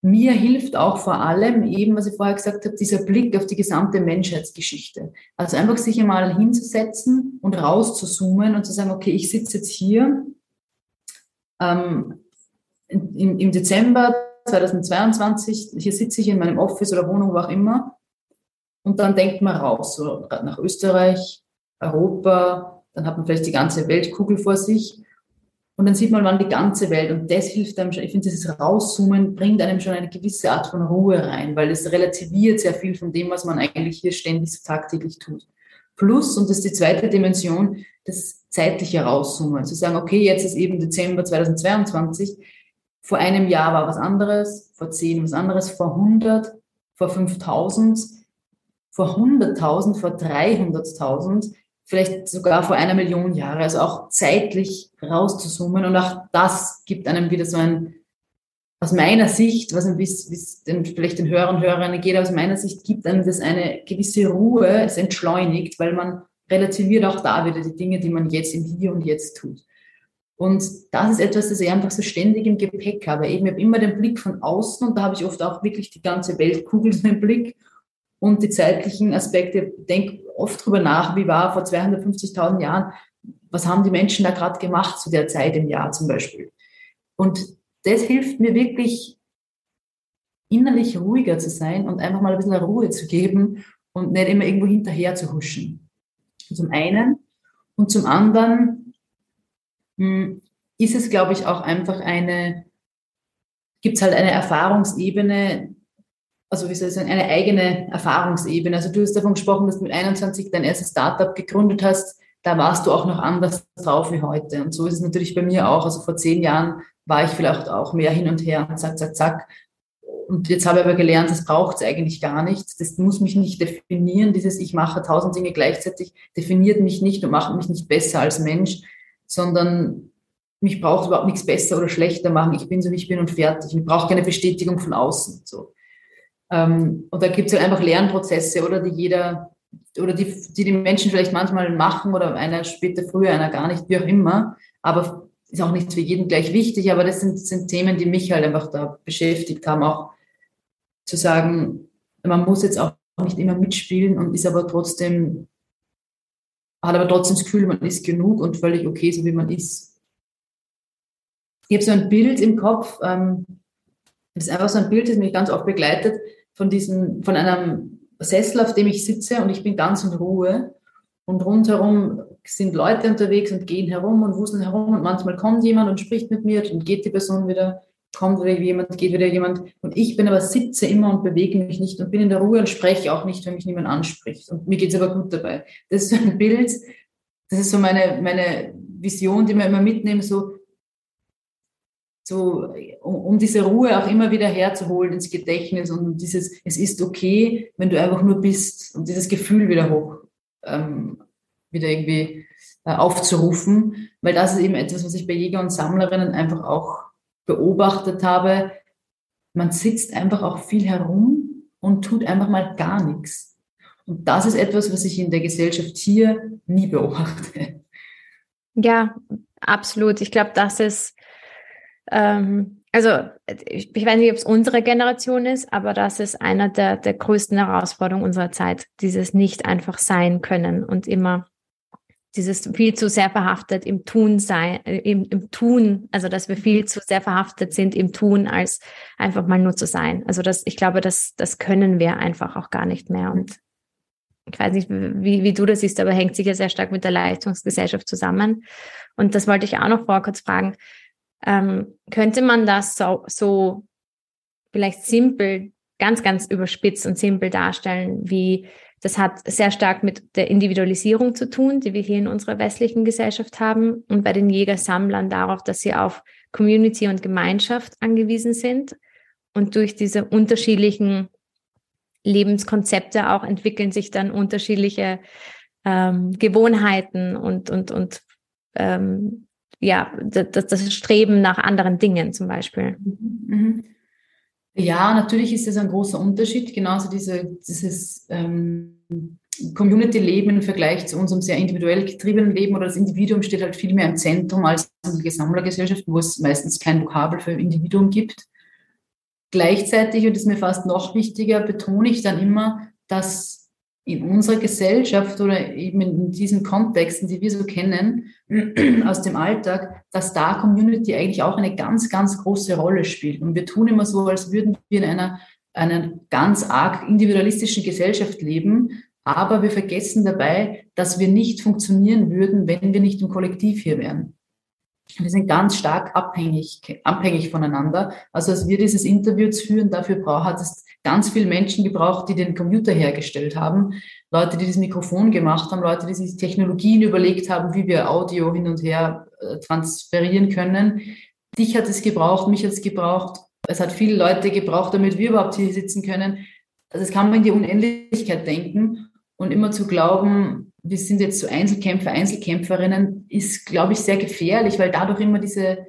mir hilft auch vor allem eben, was ich vorher gesagt habe, dieser Blick auf die gesamte Menschheitsgeschichte. Also einfach sich einmal hinzusetzen und rauszuzoomen und zu sagen, okay, ich sitze jetzt hier, ähm, im, im Dezember 2022, hier sitze ich in meinem Office oder Wohnung, wo auch immer, und dann denkt man raus, so nach Österreich, Europa, dann hat man vielleicht die ganze Weltkugel vor sich und dann sieht man wann die ganze Welt und das hilft einem schon, ich finde dieses Rauszoomen bringt einem schon eine gewisse Art von Ruhe rein, weil es relativiert sehr viel von dem, was man eigentlich hier ständig tagtäglich tut. Plus, und das ist die zweite Dimension, das zeitliche Rauszoomen, zu sagen, okay, jetzt ist eben Dezember 2022, vor einem Jahr war was anderes, vor zehn was anderes, vor 100, vor 5000, vor 100.000, vor 300.000, vielleicht sogar vor einer Million Jahre. Also auch zeitlich rauszuzoomen. Und auch das gibt einem wieder so ein, aus meiner Sicht, was ein bisschen, vielleicht den Hörern und Hörerinnen geht, aus meiner Sicht gibt einem das eine gewisse Ruhe, es entschleunigt, weil man relativiert auch da wieder die Dinge, die man jetzt im Hier und Jetzt tut. Und das ist etwas, das ich einfach so ständig im Gepäck habe. Ich habe immer den Blick von außen und da habe ich oft auch wirklich die ganze Weltkugel im Blick und die zeitlichen Aspekte. Ich denke oft drüber nach, wie war vor 250.000 Jahren, was haben die Menschen da gerade gemacht zu der Zeit im Jahr zum Beispiel. Und das hilft mir wirklich, innerlich ruhiger zu sein und einfach mal ein bisschen Ruhe zu geben und nicht immer irgendwo hinterher zu huschen. Zum einen. Und zum anderen ist es, glaube ich, auch einfach eine, gibt es halt eine Erfahrungsebene, also wie soll ich sagen, eine eigene Erfahrungsebene. Also du hast davon gesprochen, dass du mit 21 dein erstes Startup gegründet hast. Da warst du auch noch anders drauf wie heute. Und so ist es natürlich bei mir auch. Also vor zehn Jahren war ich vielleicht auch mehr hin und her und zack, zack, zack. Und jetzt habe ich aber gelernt, das braucht es eigentlich gar nicht. Das muss mich nicht definieren. Dieses Ich mache tausend Dinge gleichzeitig definiert mich nicht und macht mich nicht besser als Mensch, sondern mich braucht überhaupt nichts besser oder schlechter machen. Ich bin so, wie ich bin und fertig. Ich brauche keine Bestätigung von außen. So. Ähm, und da gibt es halt einfach Lernprozesse oder die jeder oder die, die die Menschen vielleicht manchmal machen oder einer später, früher, einer gar nicht, wie auch immer. Aber ist auch nicht für jeden gleich wichtig, aber das sind, sind Themen, die mich halt einfach da beschäftigt haben, auch zu sagen, man muss jetzt auch nicht immer mitspielen und ist aber trotzdem, hat aber trotzdem das Gefühl, man ist genug und völlig okay, so wie man ist. Ich habe so ein Bild im Kopf, ähm, das ist einfach so ein Bild, das mich ganz oft begleitet, von diesem, von einem Sessel, auf dem ich sitze und ich bin ganz in Ruhe und rundherum sind Leute unterwegs und gehen herum und wuseln herum und manchmal kommt jemand und spricht mit mir und geht die Person wieder, kommt wieder jemand, geht wieder jemand und ich bin aber sitze immer und bewege mich nicht und bin in der Ruhe und spreche auch nicht, wenn mich niemand anspricht und mir geht es aber gut dabei. Das ist so ein Bild, das ist so meine, meine Vision, die wir immer mitnehmen, so, so um, um diese Ruhe auch immer wieder herzuholen ins Gedächtnis und dieses, es ist okay, wenn du einfach nur bist und dieses Gefühl wieder hoch ähm, wieder irgendwie äh, aufzurufen, weil das ist eben etwas, was ich bei Jäger und Sammlerinnen einfach auch beobachtet habe. Man sitzt einfach auch viel herum und tut einfach mal gar nichts. Und das ist etwas, was ich in der Gesellschaft hier nie beobachte. Ja, absolut. Ich glaube, das ist, ähm, also ich, ich, weiß nicht, ob es unsere Generation ist, aber das ist einer der, der größten Herausforderungen unserer Zeit, dieses nicht einfach sein können und immer dieses viel zu sehr verhaftet im Tun sein, äh, im, im Tun, also dass wir viel zu sehr verhaftet sind im Tun, als einfach mal nur zu sein. Also das, ich glaube, das, das können wir einfach auch gar nicht mehr. Und ich weiß nicht, wie, wie du das siehst, aber hängt sicher sehr stark mit der Leistungsgesellschaft zusammen. Und das wollte ich auch noch vor kurz fragen. Ähm, könnte man das so, so vielleicht simpel, ganz, ganz überspitzt und simpel darstellen, wie das hat sehr stark mit der Individualisierung zu tun, die wir hier in unserer westlichen Gesellschaft haben und bei den Jägersammlern darauf, dass sie auf Community und Gemeinschaft angewiesen sind. Und durch diese unterschiedlichen Lebenskonzepte auch entwickeln sich dann unterschiedliche ähm, Gewohnheiten und, und, und ähm, ja, das, das Streben nach anderen Dingen zum Beispiel. Mhm. Ja, natürlich ist das ein großer Unterschied. Genauso diese, dieses ähm, Community-Leben im Vergleich zu unserem sehr individuell getriebenen Leben oder das Individuum steht halt viel mehr im Zentrum als in der Sammlergesellschaft, wo es meistens kein Vokabel für Individuum gibt. Gleichzeitig, und das ist mir fast noch wichtiger, betone ich dann immer, dass in unserer Gesellschaft oder eben in diesen Kontexten, die wir so kennen aus dem Alltag, dass da Community eigentlich auch eine ganz, ganz große Rolle spielt. Und wir tun immer so, als würden wir in einer, einer ganz arg individualistischen Gesellschaft leben, aber wir vergessen dabei, dass wir nicht funktionieren würden, wenn wir nicht im Kollektiv hier wären. Wir sind ganz stark abhängig, abhängig voneinander. Also als wir dieses Interview führen, dafür hat es ganz viele Menschen gebraucht, die den Computer hergestellt haben, Leute, die das Mikrofon gemacht haben, Leute, die sich Technologien überlegt haben, wie wir Audio hin und her äh, transferieren können. Dich hat es gebraucht, mich hat es gebraucht. Es hat viele Leute gebraucht, damit wir überhaupt hier sitzen können. Also das kann man in die Unendlichkeit denken und immer zu glauben, wir sind jetzt so Einzelkämpfer, Einzelkämpferinnen, ist, glaube ich, sehr gefährlich, weil dadurch immer diese,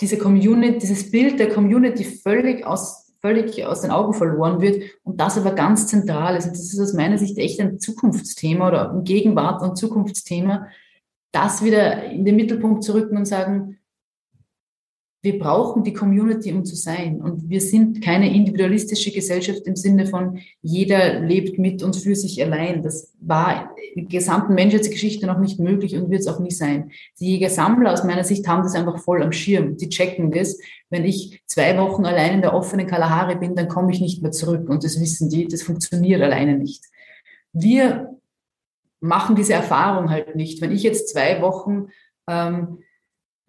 diese Community, dieses Bild der Community völlig aus völlig aus den Augen verloren wird und das aber ganz zentral ist. Und das ist aus meiner Sicht echt ein Zukunftsthema oder ein Gegenwart- und Zukunftsthema, das wieder in den Mittelpunkt zu rücken und sagen, wir brauchen die Community, um zu sein. Und wir sind keine individualistische Gesellschaft im Sinne von, jeder lebt mit und für sich allein. Das war in der gesamten Menschheitsgeschichte noch nicht möglich und wird es auch nie sein. Die Jäger-Sammler aus meiner Sicht haben das einfach voll am Schirm. Die checken das. Wenn ich zwei Wochen allein in der offenen Kalahari bin, dann komme ich nicht mehr zurück. Und das wissen die, das funktioniert alleine nicht. Wir machen diese Erfahrung halt nicht. Wenn ich jetzt zwei Wochen ähm,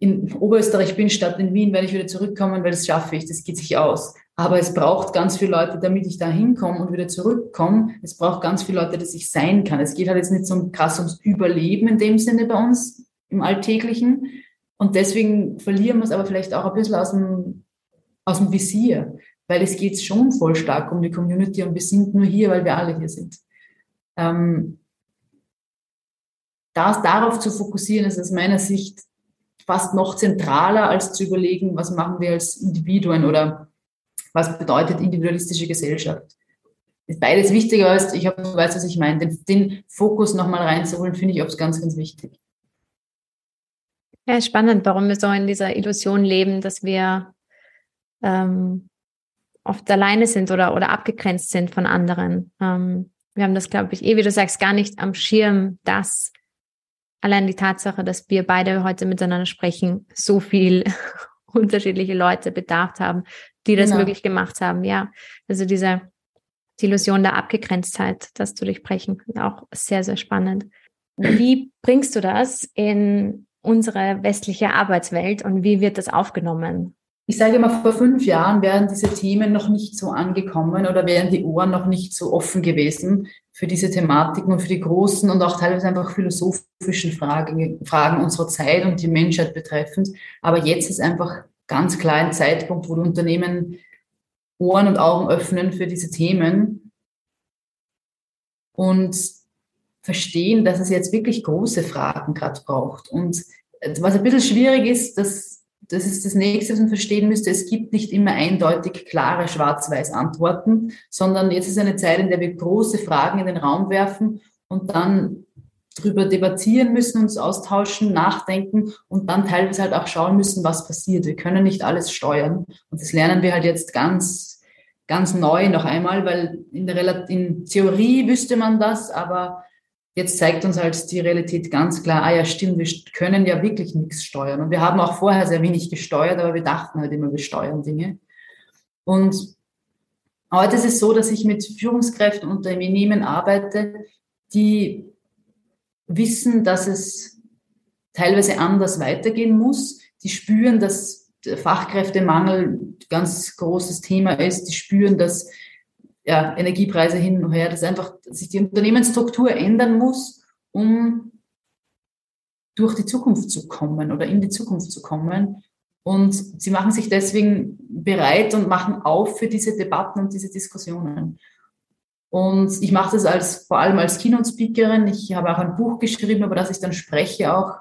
in Oberösterreich bin, statt in Wien, werde ich wieder zurückkommen, weil das schaffe ich, das geht sich aus. Aber es braucht ganz viele Leute, damit ich da hinkomme und wieder zurückkomme. Es braucht ganz viele Leute, dass ich sein kann. Es geht halt jetzt nicht so krass ums Überleben in dem Sinne bei uns im Alltäglichen. Und deswegen verlieren wir es aber vielleicht auch ein bisschen aus dem, aus dem Visier, weil es geht schon voll stark um die Community und wir sind nur hier, weil wir alle hier sind. Ähm, das, darauf zu fokussieren, ist aus meiner Sicht fast noch zentraler, als zu überlegen, was machen wir als Individuen oder was bedeutet individualistische Gesellschaft. Ist beides wichtiger als, ich hab, weiß, was ich meine, den, den Fokus nochmal reinzuholen, finde ich oft ganz, ganz wichtig. Ja, spannend, warum wir so in dieser Illusion leben, dass wir ähm, oft alleine sind oder, oder abgegrenzt sind von anderen. Ähm, wir haben das, glaube ich, eh, wie du sagst, gar nicht am Schirm, dass allein die Tatsache, dass wir beide heute miteinander sprechen, so viel unterschiedliche Leute bedarf haben, die das genau. möglich gemacht haben. Ja, also diese die Illusion der Abgegrenztheit, das zu durchbrechen, auch sehr, sehr spannend. Wie bringst du das in unsere westliche Arbeitswelt und wie wird das aufgenommen? Ich sage immer, vor fünf Jahren wären diese Themen noch nicht so angekommen oder wären die Ohren noch nicht so offen gewesen für diese Thematiken und für die großen und auch teilweise einfach philosophischen Fragen, Fragen unserer Zeit und die Menschheit betreffend. Aber jetzt ist einfach ganz klar ein Zeitpunkt, wo die Unternehmen Ohren und Augen öffnen für diese Themen und verstehen, dass es jetzt wirklich große Fragen gerade braucht. Und was ein bisschen schwierig ist, dass das ist das Nächste, was man verstehen müsste. Es gibt nicht immer eindeutig klare schwarz-weiß Antworten, sondern jetzt ist eine Zeit, in der wir große Fragen in den Raum werfen und dann drüber debattieren müssen, uns austauschen, nachdenken und dann teilweise halt auch schauen müssen, was passiert. Wir können nicht alles steuern. Und das lernen wir halt jetzt ganz, ganz neu noch einmal, weil in der in Theorie wüsste man das, aber Jetzt zeigt uns halt die Realität ganz klar, ah ja, stimmt, wir können ja wirklich nichts steuern. Und wir haben auch vorher sehr wenig gesteuert, aber wir dachten halt immer, wir steuern Dinge. Und heute ist es so, dass ich mit Führungskräften und Unternehmen arbeite, die wissen, dass es teilweise anders weitergehen muss. Die spüren, dass der Fachkräftemangel ganz großes Thema ist. Die spüren, dass ja, Energiepreise hin und her, dass einfach sich die Unternehmensstruktur ändern muss, um durch die Zukunft zu kommen oder in die Zukunft zu kommen. Und sie machen sich deswegen bereit und machen auf für diese Debatten und diese Diskussionen. Und ich mache das als, vor allem als Keynote-Speakerin. Ich habe auch ein Buch geschrieben, über das ich dann spreche, auch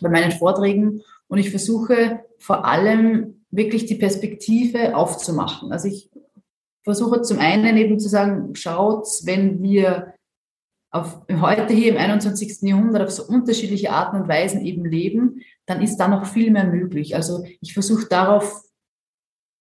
bei meinen Vorträgen. Und ich versuche vor allem wirklich die Perspektive aufzumachen. Also ich versuche zum einen eben zu sagen, schaut, wenn wir auf, heute hier im 21. Jahrhundert auf so unterschiedliche Arten und Weisen eben leben, dann ist da noch viel mehr möglich. Also ich versuche darauf,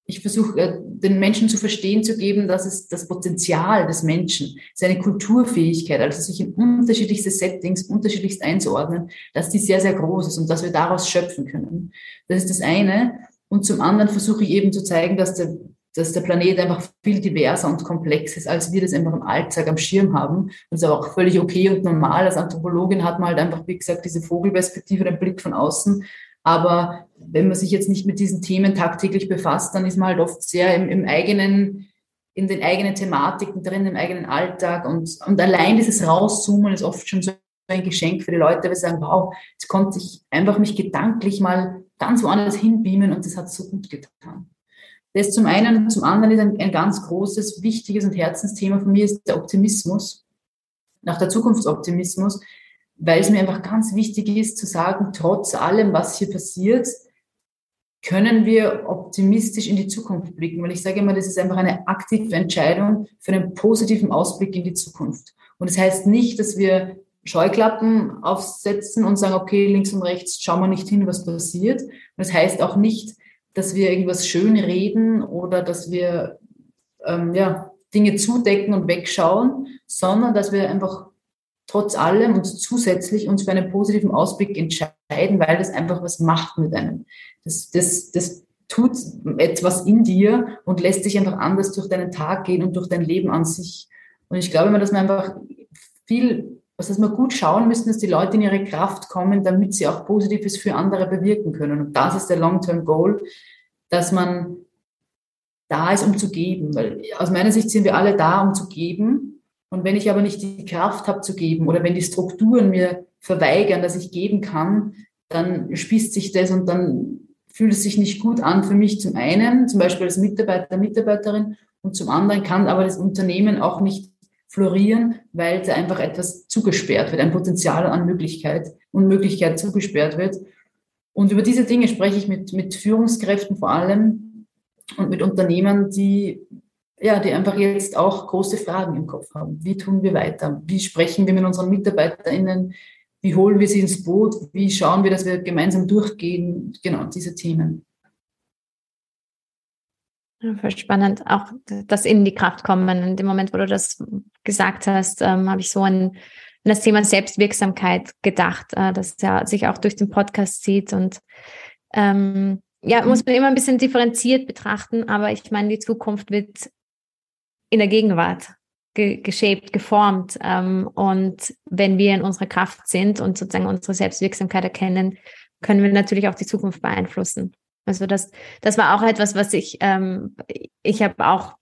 ich versuche äh, den Menschen zu verstehen zu geben, dass es das Potenzial des Menschen, seine Kulturfähigkeit, also sich in unterschiedlichste Settings, unterschiedlichst einzuordnen, dass die sehr, sehr groß ist und dass wir daraus schöpfen können. Das ist das eine. Und zum anderen versuche ich eben zu zeigen, dass der dass der Planet einfach viel diverser und komplex ist, als wir das einfach im Alltag am Schirm haben. Das ist aber auch völlig okay und normal. Als Anthropologin hat man halt einfach, wie gesagt, diese Vogelperspektive, den Blick von außen. Aber wenn man sich jetzt nicht mit diesen Themen tagtäglich befasst, dann ist man halt oft sehr im, im eigenen, in den eigenen Thematiken drin, im eigenen Alltag. Und, und allein dieses Rauszoomen ist oft schon so ein Geschenk für die Leute, weil sie sagen, wow, jetzt konnte ich einfach mich gedanklich mal ganz woanders hinbeamen und das hat so gut getan. Das zum einen und zum anderen ist ein, ein ganz großes, wichtiges und Herzensthema von mir ist der Optimismus, nach der Zukunftsoptimismus, weil es mir einfach ganz wichtig ist zu sagen, trotz allem, was hier passiert, können wir optimistisch in die Zukunft blicken. Weil ich sage immer, das ist einfach eine aktive Entscheidung für einen positiven Ausblick in die Zukunft. Und das heißt nicht, dass wir Scheuklappen aufsetzen und sagen, okay, links und rechts schauen wir nicht hin, was passiert. Das heißt auch nicht, dass wir irgendwas schön reden oder dass wir ähm, ja, Dinge zudecken und wegschauen, sondern dass wir einfach trotz allem und zusätzlich uns für einen positiven Ausblick entscheiden, weil das einfach was macht mit einem. Das, das, das tut etwas in dir und lässt sich einfach anders durch deinen Tag gehen und durch dein Leben an sich. Und ich glaube immer, dass man einfach viel, was dass wir gut schauen müssen, dass die Leute in ihre Kraft kommen, damit sie auch Positives für andere bewirken können. Und das ist der Long-Term Goal, dass man da ist, um zu geben. Weil aus meiner Sicht sind wir alle da, um zu geben. Und wenn ich aber nicht die Kraft habe zu geben oder wenn die Strukturen mir verweigern, dass ich geben kann, dann spießt sich das und dann fühlt es sich nicht gut an für mich zum einen, zum Beispiel als Mitarbeiter, Mitarbeiterin, und zum anderen kann aber das Unternehmen auch nicht florieren, weil da einfach etwas zugesperrt wird, ein Potenzial an Möglichkeit und Möglichkeit zugesperrt wird. Und über diese Dinge spreche ich mit, mit Führungskräften vor allem und mit Unternehmern, die, ja, die einfach jetzt auch große Fragen im Kopf haben. Wie tun wir weiter? Wie sprechen wir mit unseren MitarbeiterInnen? Wie holen wir sie ins Boot? Wie schauen wir, dass wir gemeinsam durchgehen? Genau, diese Themen. Voll spannend. Auch das in die Kraft kommen. In dem Moment, wo du das gesagt hast, ähm, habe ich so an, das Thema Selbstwirksamkeit gedacht, äh, das ja sich auch durch den Podcast zieht. Und ähm, ja, muss man immer ein bisschen differenziert betrachten, aber ich meine, die Zukunft wird in der Gegenwart ge geshaped, geformt. Ähm, und wenn wir in unserer Kraft sind und sozusagen unsere Selbstwirksamkeit erkennen, können wir natürlich auch die Zukunft beeinflussen. Also das, das war auch etwas, was ich, ähm, ich habe auch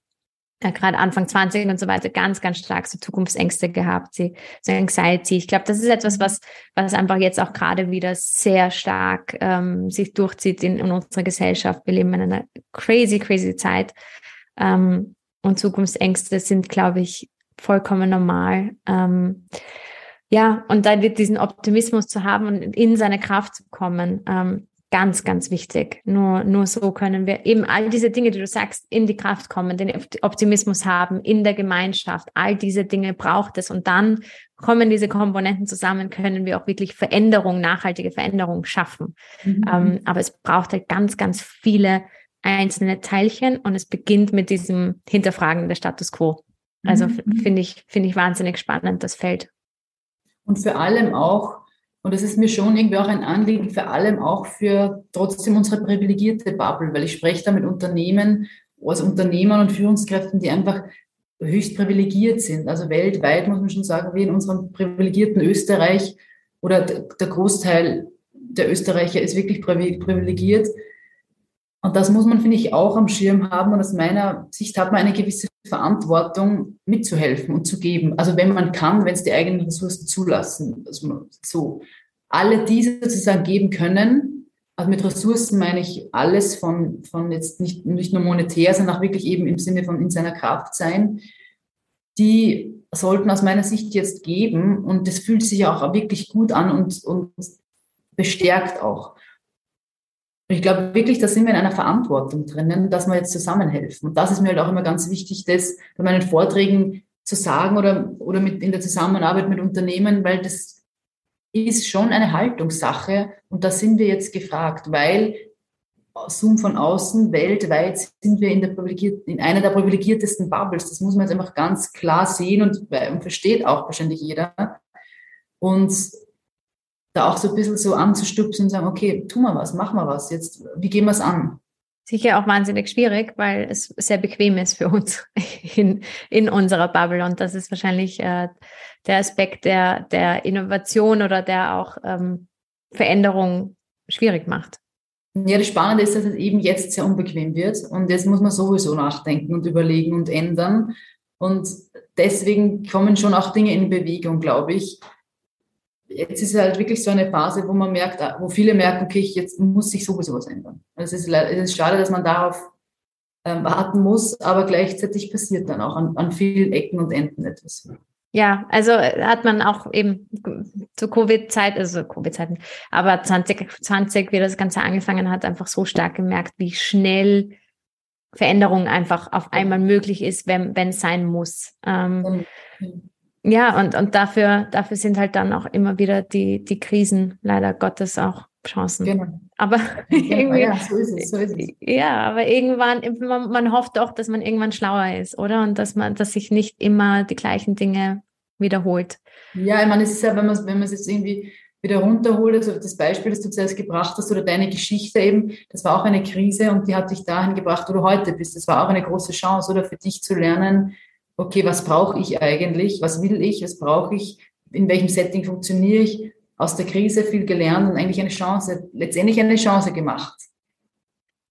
ja, gerade Anfang 20 und so weiter ganz, ganz stark so Zukunftsängste gehabt, so Anxiety. Ich glaube, das ist etwas, was, was einfach jetzt auch gerade wieder sehr stark ähm, sich durchzieht in, in unserer Gesellschaft. Wir leben in einer crazy, crazy Zeit. Ähm, und Zukunftsängste sind, glaube ich, vollkommen normal. Ähm, ja, und da diesen Optimismus zu haben und in seine Kraft zu kommen, ähm, Ganz, ganz wichtig. Nur, nur so können wir eben all diese Dinge, die du sagst, in die Kraft kommen, den Optimismus haben, in der Gemeinschaft. All diese Dinge braucht es. Und dann kommen diese Komponenten zusammen, können wir auch wirklich Veränderung, nachhaltige Veränderung schaffen. Mhm. Ähm, aber es braucht halt ganz, ganz viele einzelne Teilchen und es beginnt mit diesem Hinterfragen der Status quo. Also mhm. finde ich, finde ich wahnsinnig spannend, das Feld. Und vor allem auch, und das ist mir schon irgendwie auch ein Anliegen, vor allem auch für trotzdem unsere privilegierte Bubble, weil ich spreche da mit Unternehmen, also Unternehmern und Führungskräften, die einfach höchst privilegiert sind. Also weltweit muss man schon sagen, wie in unserem privilegierten Österreich oder der Großteil der Österreicher ist wirklich privilegiert. Und das muss man, finde ich, auch am Schirm haben. Und aus meiner Sicht hat man eine gewisse Verantwortung, mitzuhelfen und zu geben. Also wenn man kann, wenn es die eigenen Ressourcen zulassen. Also so alle diese sozusagen geben können. Also mit Ressourcen meine ich alles von, von jetzt nicht, nicht nur monetär, sondern auch wirklich eben im Sinne von in seiner Kraft sein. Die sollten aus meiner Sicht jetzt geben und das fühlt sich auch wirklich gut an und, und bestärkt auch. Ich glaube wirklich, da sind wir in einer Verantwortung drinnen, dass wir jetzt zusammenhelfen. Und das ist mir halt auch immer ganz wichtig, das bei meinen Vorträgen zu sagen oder, oder mit, in der Zusammenarbeit mit Unternehmen, weil das ist schon eine Haltungssache. Und da sind wir jetzt gefragt, weil Zoom von außen, weltweit sind wir in, der in einer der privilegiertesten Bubbles. Das muss man jetzt einfach ganz klar sehen und, und versteht auch wahrscheinlich jeder. Und da auch so ein bisschen so anzustupsen und sagen, okay, tun wir was, machen wir was, jetzt, wie gehen wir es an? Sicher auch wahnsinnig schwierig, weil es sehr bequem ist für uns in, in unserer Bubble. Und das ist wahrscheinlich äh, der Aspekt der, der Innovation oder der auch ähm, Veränderung schwierig macht. Ja, das Spannende ist, dass es eben jetzt sehr unbequem wird. Und jetzt muss man sowieso nachdenken und überlegen und ändern. Und deswegen kommen schon auch Dinge in Bewegung, glaube ich jetzt ist halt wirklich so eine Phase, wo man merkt, wo viele merken, okay, jetzt muss sich sowieso was ändern. Es ist, es ist schade, dass man darauf ähm, warten muss, aber gleichzeitig passiert dann auch an, an vielen Ecken und Enden etwas. Ja, also äh, hat man auch eben zu Covid-Zeit, also Covid-Zeiten, aber 2020, wie das Ganze angefangen hat, einfach so stark gemerkt, wie schnell Veränderung einfach auf einmal möglich ist, wenn wenn es sein muss. Ähm, Ja, und, und dafür, dafür sind halt dann auch immer wieder die, die Krisen leider Gottes auch Chancen. Genau. Aber irgendwie, ja, so ist es, so ist es. Ja, aber irgendwann, man, man hofft doch, dass man irgendwann schlauer ist, oder? Und dass man, dass sich nicht immer die gleichen Dinge wiederholt. Ja, ich meine, es ist ja, wenn man wenn man es jetzt irgendwie wieder runterholt, also das Beispiel, das du zuerst gebracht hast, oder deine Geschichte eben, das war auch eine Krise und die hat dich dahin gebracht, wo du heute bist. Das war auch eine große Chance, oder für dich zu lernen, okay, was brauche ich eigentlich, was will ich, was brauche ich, in welchem Setting funktioniere ich, aus der Krise viel gelernt und eigentlich eine Chance, letztendlich eine Chance gemacht.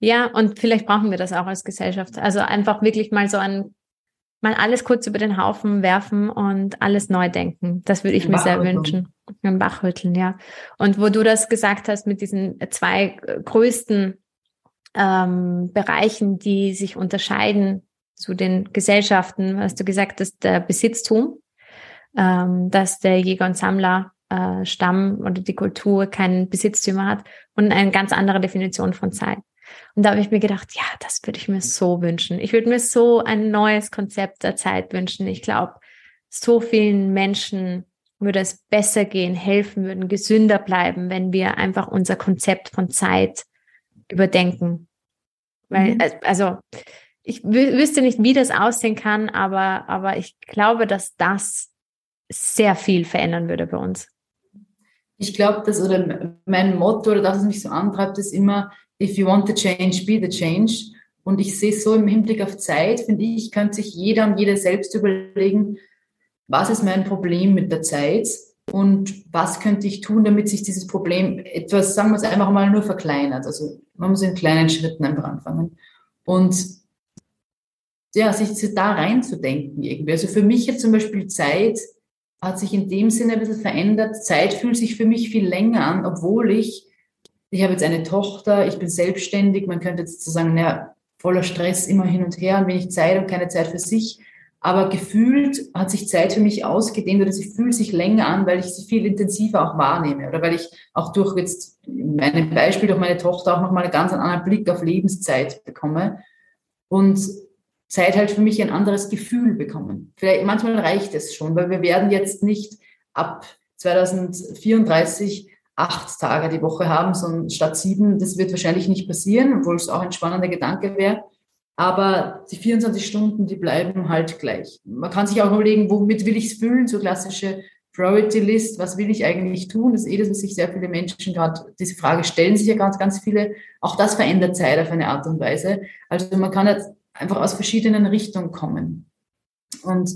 Ja, und vielleicht brauchen wir das auch als Gesellschaft. Also einfach wirklich mal so ein, mal alles kurz über den Haufen werfen und alles neu denken. Das würde ich mir sehr wünschen. Ein Bachrütteln, ja. Und wo du das gesagt hast mit diesen zwei größten ähm, Bereichen, die sich unterscheiden zu den Gesellschaften, hast du gesagt, dass der Besitztum, ähm, dass der Jäger und Sammler äh, Stamm oder die Kultur keinen Besitztümer hat und eine ganz andere Definition von Zeit. Und da habe ich mir gedacht, ja, das würde ich mir so wünschen. Ich würde mir so ein neues Konzept der Zeit wünschen. Ich glaube, so vielen Menschen würde es besser gehen, helfen würden, gesünder bleiben, wenn wir einfach unser Konzept von Zeit überdenken. Weil, mhm. also, ich wüsste nicht, wie das aussehen kann, aber, aber ich glaube, dass das sehr viel verändern würde bei uns. Ich glaube, dass, oder mein Motto oder das, was mich so antreibt, ist immer, if you want the change, be the change. Und ich sehe so im Hinblick auf Zeit, finde ich, könnte sich jeder und jede selbst überlegen, was ist mein Problem mit der Zeit und was könnte ich tun, damit sich dieses Problem etwas, sagen wir es einfach mal, nur verkleinert. Also man muss in kleinen Schritten einfach anfangen. Und ja, sich da reinzudenken irgendwie. Also für mich jetzt zum Beispiel Zeit hat sich in dem Sinne ein bisschen verändert. Zeit fühlt sich für mich viel länger an, obwohl ich, ich habe jetzt eine Tochter, ich bin selbstständig, man könnte jetzt so sagen, naja, voller Stress immer hin und her und wenig Zeit und keine Zeit für sich. Aber gefühlt hat sich Zeit für mich ausgedehnt oder sie fühlt sich länger an, weil ich sie viel intensiver auch wahrnehme oder weil ich auch durch jetzt meinem Beispiel, durch meine Tochter auch nochmal einen ganz anderen Blick auf Lebenszeit bekomme. Und Zeit halt für mich ein anderes Gefühl bekommen. Vielleicht manchmal reicht es schon, weil wir werden jetzt nicht ab 2034 acht Tage die Woche haben, sondern statt sieben. Das wird wahrscheinlich nicht passieren, obwohl es auch ein spannender Gedanke wäre. Aber die 24 Stunden, die bleiben halt gleich. Man kann sich auch überlegen, womit will ich es füllen? So klassische Priority List. Was will ich eigentlich tun? Das ist eh das, was sich sehr viele Menschen gerade, diese Frage stellen sich ja ganz, ganz viele. Auch das verändert Zeit auf eine Art und Weise. Also man kann jetzt einfach aus verschiedenen Richtungen kommen. Und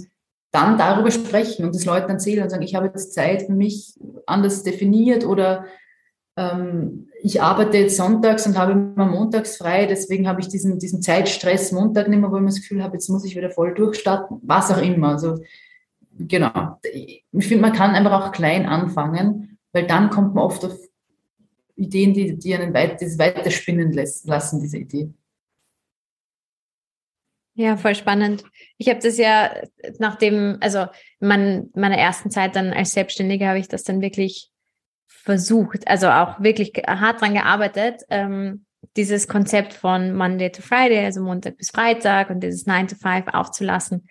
dann darüber sprechen und das Leuten erzählen und sagen, ich habe jetzt Zeit für mich anders definiert oder ähm, ich arbeite jetzt sonntags und habe immer montags frei, deswegen habe ich diesen, diesen Zeitstress Montag nicht mehr, wo ich das Gefühl habe, jetzt muss ich wieder voll durchstarten, was auch immer. Also genau. Ich finde, man kann einfach auch klein anfangen, weil dann kommt man oft auf Ideen, die, die einen weit, das weiterspinnen lassen, diese Idee. Ja, voll spannend. Ich habe das ja nach dem, also mein, meiner ersten Zeit dann als Selbstständige habe ich das dann wirklich versucht, also auch wirklich hart dran gearbeitet, ähm, dieses Konzept von Monday to Friday, also Montag bis Freitag und dieses 9 to 5 aufzulassen.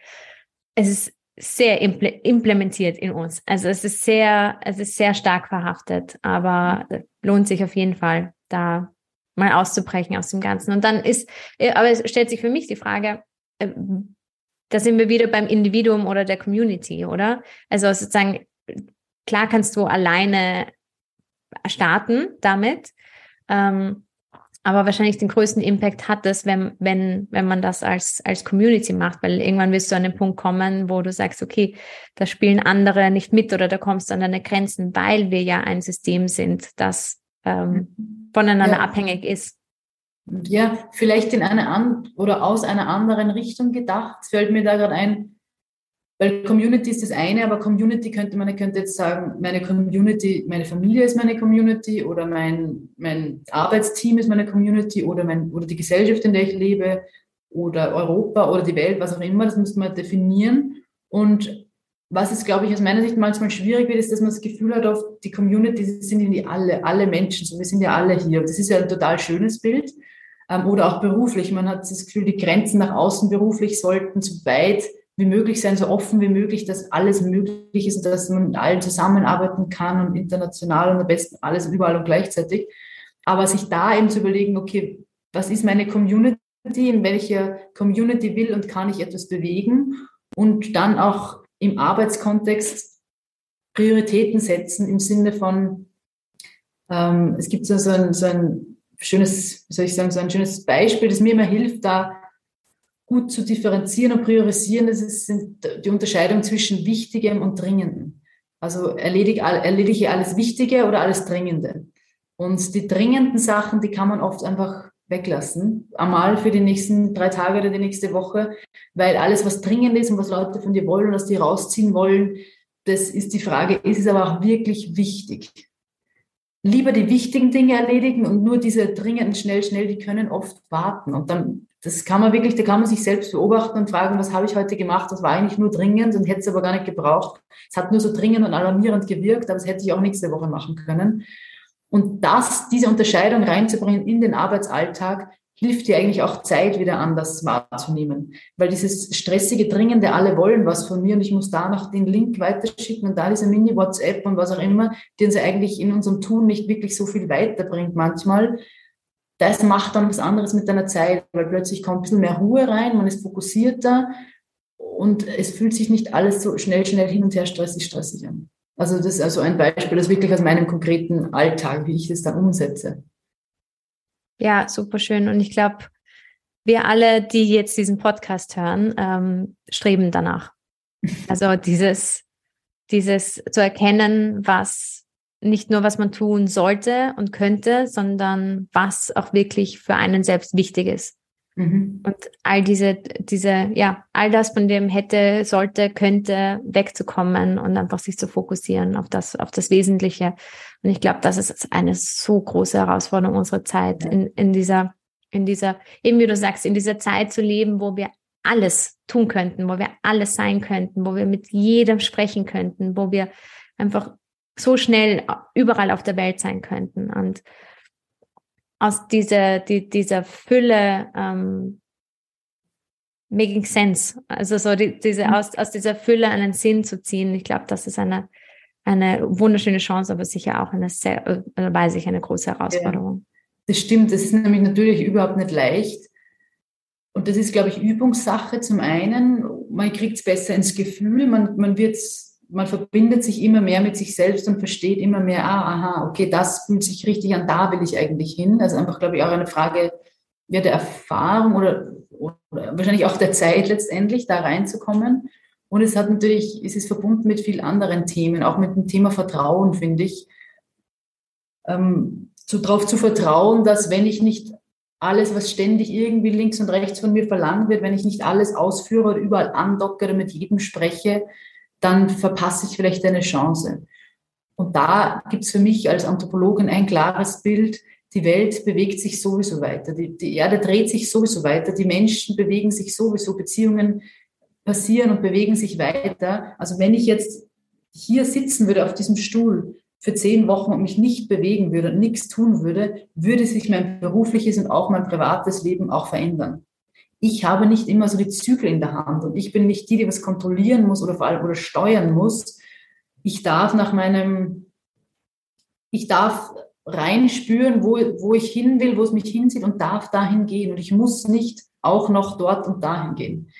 Es ist sehr implementiert in uns. Also es ist sehr, es ist sehr stark verhaftet, aber lohnt sich auf jeden Fall, da mal auszubrechen aus dem Ganzen. Und dann ist, äh, aber es stellt sich für mich die Frage, da sind wir wieder beim Individuum oder der Community, oder? Also sozusagen, klar kannst du alleine starten damit, ähm, aber wahrscheinlich den größten Impact hat es, wenn, wenn, wenn man das als, als Community macht, weil irgendwann wirst du an den Punkt kommen, wo du sagst, okay, da spielen andere nicht mit oder da kommst du an deine Grenzen, weil wir ja ein System sind, das ähm, mhm. voneinander ja. abhängig ist ja, vielleicht in eine an oder aus einer anderen Richtung gedacht, fällt mir da gerade ein, weil Community ist das eine, aber Community könnte man könnte jetzt sagen, meine Community, meine Familie ist meine Community oder mein, mein Arbeitsteam ist meine Community oder, mein, oder die Gesellschaft, in der ich lebe oder Europa oder die Welt, was auch immer, das müsste man definieren. Und was es, glaube ich, aus meiner Sicht manchmal schwierig wird, ist, dass man das Gefühl hat, auf die Community sind irgendwie alle, alle Menschen, so wir sind ja alle hier. Das ist ja ein total schönes Bild ähm, oder auch beruflich. Man hat das Gefühl, die Grenzen nach außen beruflich sollten so weit wie möglich sein, so offen wie möglich, dass alles möglich ist und dass man mit allen zusammenarbeiten kann und international und am besten alles überall und gleichzeitig. Aber sich da eben zu überlegen, okay, was ist meine Community, in welcher Community will und kann ich etwas bewegen und dann auch im Arbeitskontext Prioritäten setzen im Sinne von, ähm, es gibt so, so, ein, so ein schönes, wie soll ich sagen, so ein schönes Beispiel, das mir immer hilft, da gut zu differenzieren und priorisieren, das ist die Unterscheidung zwischen Wichtigem und Dringendem. Also erledige, erledige alles Wichtige oder alles Dringende. Und die dringenden Sachen, die kann man oft einfach weglassen. Einmal für die nächsten drei Tage oder die nächste Woche, weil alles, was dringend ist und was Leute von dir wollen und was die rausziehen wollen, das ist die Frage, ist es aber auch wirklich wichtig? Lieber die wichtigen Dinge erledigen und nur diese dringenden schnell, schnell, die können oft warten. Und dann, das kann man wirklich, da kann man sich selbst beobachten und fragen, was habe ich heute gemacht? Das war eigentlich nur dringend und hätte es aber gar nicht gebraucht. Es hat nur so dringend und alarmierend gewirkt, aber das hätte ich auch nächste Woche machen können. Und das, diese Unterscheidung reinzubringen in den Arbeitsalltag, hilft dir eigentlich auch Zeit wieder anders wahrzunehmen. Weil dieses stressige, dringende, alle wollen was von mir und ich muss da noch den Link weiterschicken und da diese Mini-WhatsApp und was auch immer, die uns eigentlich in unserem Tun nicht wirklich so viel weiterbringt manchmal. Das macht dann was anderes mit deiner Zeit, weil plötzlich kommt ein bisschen mehr Ruhe rein, man ist fokussierter und es fühlt sich nicht alles so schnell, schnell hin und her stressig, stressig an. Also das ist also ein Beispiel, das wirklich aus meinem konkreten Alltag, wie ich das dann umsetze. Ja, super schön. Und ich glaube, wir alle, die jetzt diesen Podcast hören, ähm, streben danach. Also dieses, dieses zu erkennen, was nicht nur, was man tun sollte und könnte, sondern was auch wirklich für einen selbst wichtig ist. Mhm. Und all diese, diese, ja, all das, von dem hätte, sollte, könnte, wegzukommen und einfach sich zu fokussieren auf das, auf das Wesentliche. Und ich glaube, das ist eine so große Herausforderung unserer Zeit, in, in dieser, in dieser, eben wie du sagst, in dieser Zeit zu leben, wo wir alles tun könnten, wo wir alles sein könnten, wo wir mit jedem sprechen könnten, wo wir einfach so schnell überall auf der Welt sein könnten. Und aus dieser, die, dieser Fülle ähm, making sense. Also so die, diese, mhm. aus, aus dieser Fülle einen Sinn zu ziehen. Ich glaube, das ist eine, eine wunderschöne Chance, aber sicher auch eine sehr, äh, weiß ich, eine große Herausforderung. Das stimmt. Das ist nämlich natürlich überhaupt nicht leicht. Und das ist, glaube ich, Übungssache zum einen. Man kriegt es besser ins Gefühl, man, man wird es man verbindet sich immer mehr mit sich selbst und versteht immer mehr, ah, aha, okay, das fühlt sich richtig an, da will ich eigentlich hin. Also einfach, glaube ich, auch eine Frage ja, der Erfahrung oder, oder wahrscheinlich auch der Zeit letztendlich, da reinzukommen. Und es hat natürlich, es ist verbunden mit vielen anderen Themen, auch mit dem Thema Vertrauen, finde ich. Ähm, so darauf zu vertrauen, dass wenn ich nicht alles, was ständig irgendwie links und rechts von mir verlangt wird, wenn ich nicht alles ausführe oder überall andocke oder mit jedem spreche, dann verpasse ich vielleicht eine Chance. Und da gibt es für mich als Anthropologin ein klares Bild, die Welt bewegt sich sowieso weiter, die, die Erde dreht sich sowieso weiter, die Menschen bewegen sich sowieso, Beziehungen passieren und bewegen sich weiter. Also wenn ich jetzt hier sitzen würde auf diesem Stuhl für zehn Wochen und mich nicht bewegen würde und nichts tun würde, würde sich mein berufliches und auch mein privates Leben auch verändern ich habe nicht immer so die Zügel in der Hand und ich bin nicht die, die was kontrollieren muss oder vor allem oder steuern muss. Ich darf nach meinem, ich darf reinspüren, wo, wo ich hin will, wo es mich hinzieht und darf dahin gehen und ich muss nicht auch noch dort und dahin gehen.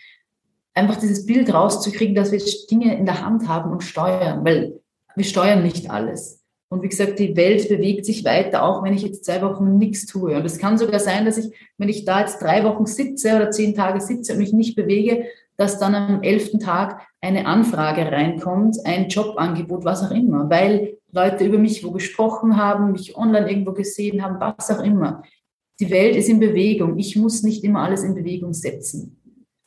Einfach dieses Bild rauszukriegen, dass wir Dinge in der Hand haben und steuern, weil wir steuern nicht alles. Und wie gesagt, die Welt bewegt sich weiter, auch wenn ich jetzt zwei Wochen nichts tue. Und es kann sogar sein, dass ich, wenn ich da jetzt drei Wochen sitze oder zehn Tage sitze und mich nicht bewege, dass dann am elften Tag eine Anfrage reinkommt, ein Jobangebot, was auch immer, weil Leute über mich wo gesprochen haben, mich online irgendwo gesehen haben, was auch immer. Die Welt ist in Bewegung. Ich muss nicht immer alles in Bewegung setzen.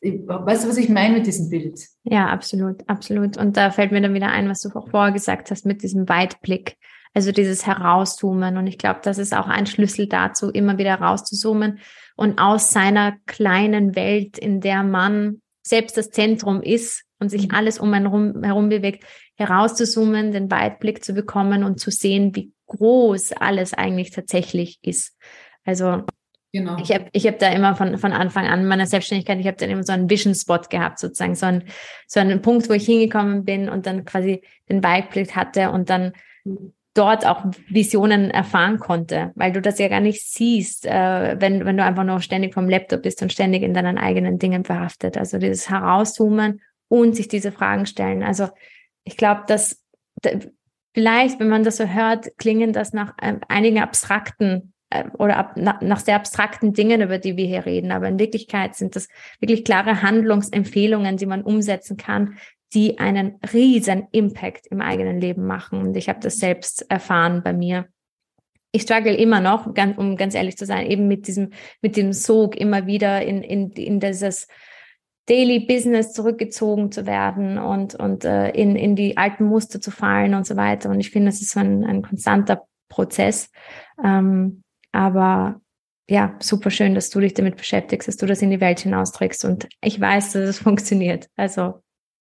Weißt du, was ich meine mit diesem Bild? Ja, absolut, absolut. Und da fällt mir dann wieder ein, was du vorher gesagt hast mit diesem Weitblick. Also dieses Herauszoomen. Und ich glaube, das ist auch ein Schlüssel dazu, immer wieder rauszuzoomen und aus seiner kleinen Welt, in der man selbst das Zentrum ist und sich mhm. alles um einen herum, herum bewegt, herauszuzoomen, den Weitblick zu bekommen und zu sehen, wie groß alles eigentlich tatsächlich ist. Also Genau. Ich habe ich hab da immer von, von Anfang an meiner Selbstständigkeit, ich habe dann immer so einen Vision Spot gehabt, sozusagen, so, ein, so einen Punkt, wo ich hingekommen bin und dann quasi den Weitblick hatte und dann dort auch Visionen erfahren konnte, weil du das ja gar nicht siehst, äh, wenn, wenn du einfach nur ständig vom Laptop bist und ständig in deinen eigenen Dingen verhaftet. Also dieses Herauszoomen und sich diese Fragen stellen. Also ich glaube, dass vielleicht, wenn man das so hört, klingen das nach äh, einigen abstrakten oder ab, nach, nach sehr abstrakten Dingen, über die wir hier reden. Aber in Wirklichkeit sind das wirklich klare Handlungsempfehlungen, die man umsetzen kann, die einen riesen Impact im eigenen Leben machen. Und ich habe das selbst erfahren bei mir. Ich struggle immer noch, um ganz ehrlich zu sein, eben mit diesem, mit dem Sog immer wieder in, in, in dieses Daily Business zurückgezogen zu werden und, und äh, in, in die alten Muster zu fallen und so weiter. Und ich finde, das ist so ein, ein konstanter Prozess. Ähm, aber ja, super schön, dass du dich damit beschäftigst, dass du das in die Welt hinausträgst. Und ich weiß, dass es funktioniert. Also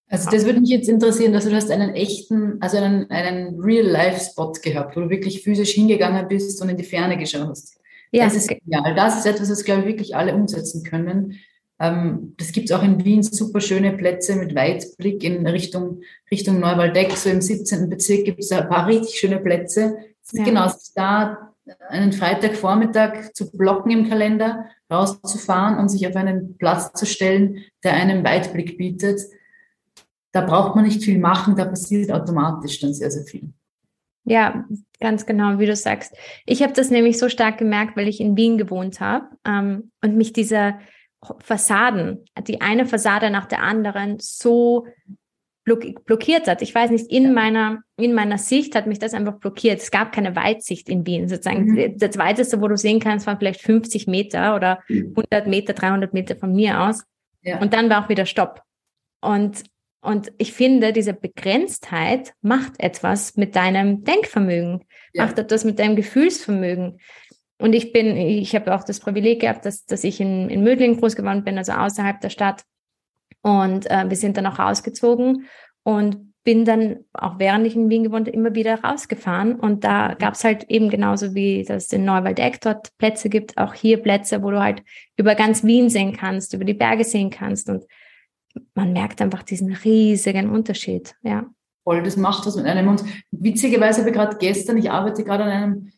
also das würde mich jetzt interessieren, dass du hast einen echten, also einen, einen Real-Life-Spot gehabt, wo du wirklich physisch hingegangen bist und in die Ferne geschaut hast. Ja. Das ist genial. Das ist etwas, das, glaube ich, wirklich alle umsetzen können. Ähm, das gibt es auch in Wien, super schöne Plätze mit Weitblick in Richtung, Richtung Neuwaldeck. So im 17. Bezirk gibt es ein paar richtig schöne Plätze. Ja. Genau, da einen Freitagvormittag zu blocken im Kalender, rauszufahren und sich auf einen Platz zu stellen, der einen Weitblick bietet da braucht man nicht viel machen, da passiert automatisch dann sehr, sehr viel. Ja, ganz genau, wie du sagst. Ich habe das nämlich so stark gemerkt, weil ich in Wien gewohnt habe ähm, und mich diese Fassaden, die eine Fassade nach der anderen so blockiert hat. Ich weiß nicht, in meiner, in meiner Sicht hat mich das einfach blockiert. Es gab keine Weitsicht in Wien sozusagen. Mhm. Das weiteste, wo du sehen kannst, war vielleicht 50 Meter oder 100 Meter, 300 Meter von mir aus. Ja. Und dann war auch wieder Stopp. Und und ich finde, diese Begrenztheit macht etwas mit deinem Denkvermögen, ja. macht etwas mit deinem Gefühlsvermögen. Und ich bin, ich habe auch das Privileg gehabt, dass, dass ich in, in Mödling groß geworden bin, also außerhalb der Stadt. Und äh, wir sind dann auch rausgezogen und bin dann, auch während ich in Wien gewohnt immer wieder rausgefahren. Und da gab es halt eben genauso wie das in Neuwaldeck dort Plätze gibt, auch hier Plätze, wo du halt über ganz Wien sehen kannst, über die Berge sehen kannst. Und man merkt einfach diesen riesigen Unterschied, ja. Voll, das macht was mit einem. Und witzigerweise habe ich gerade gestern, ich arbeite gerade an einem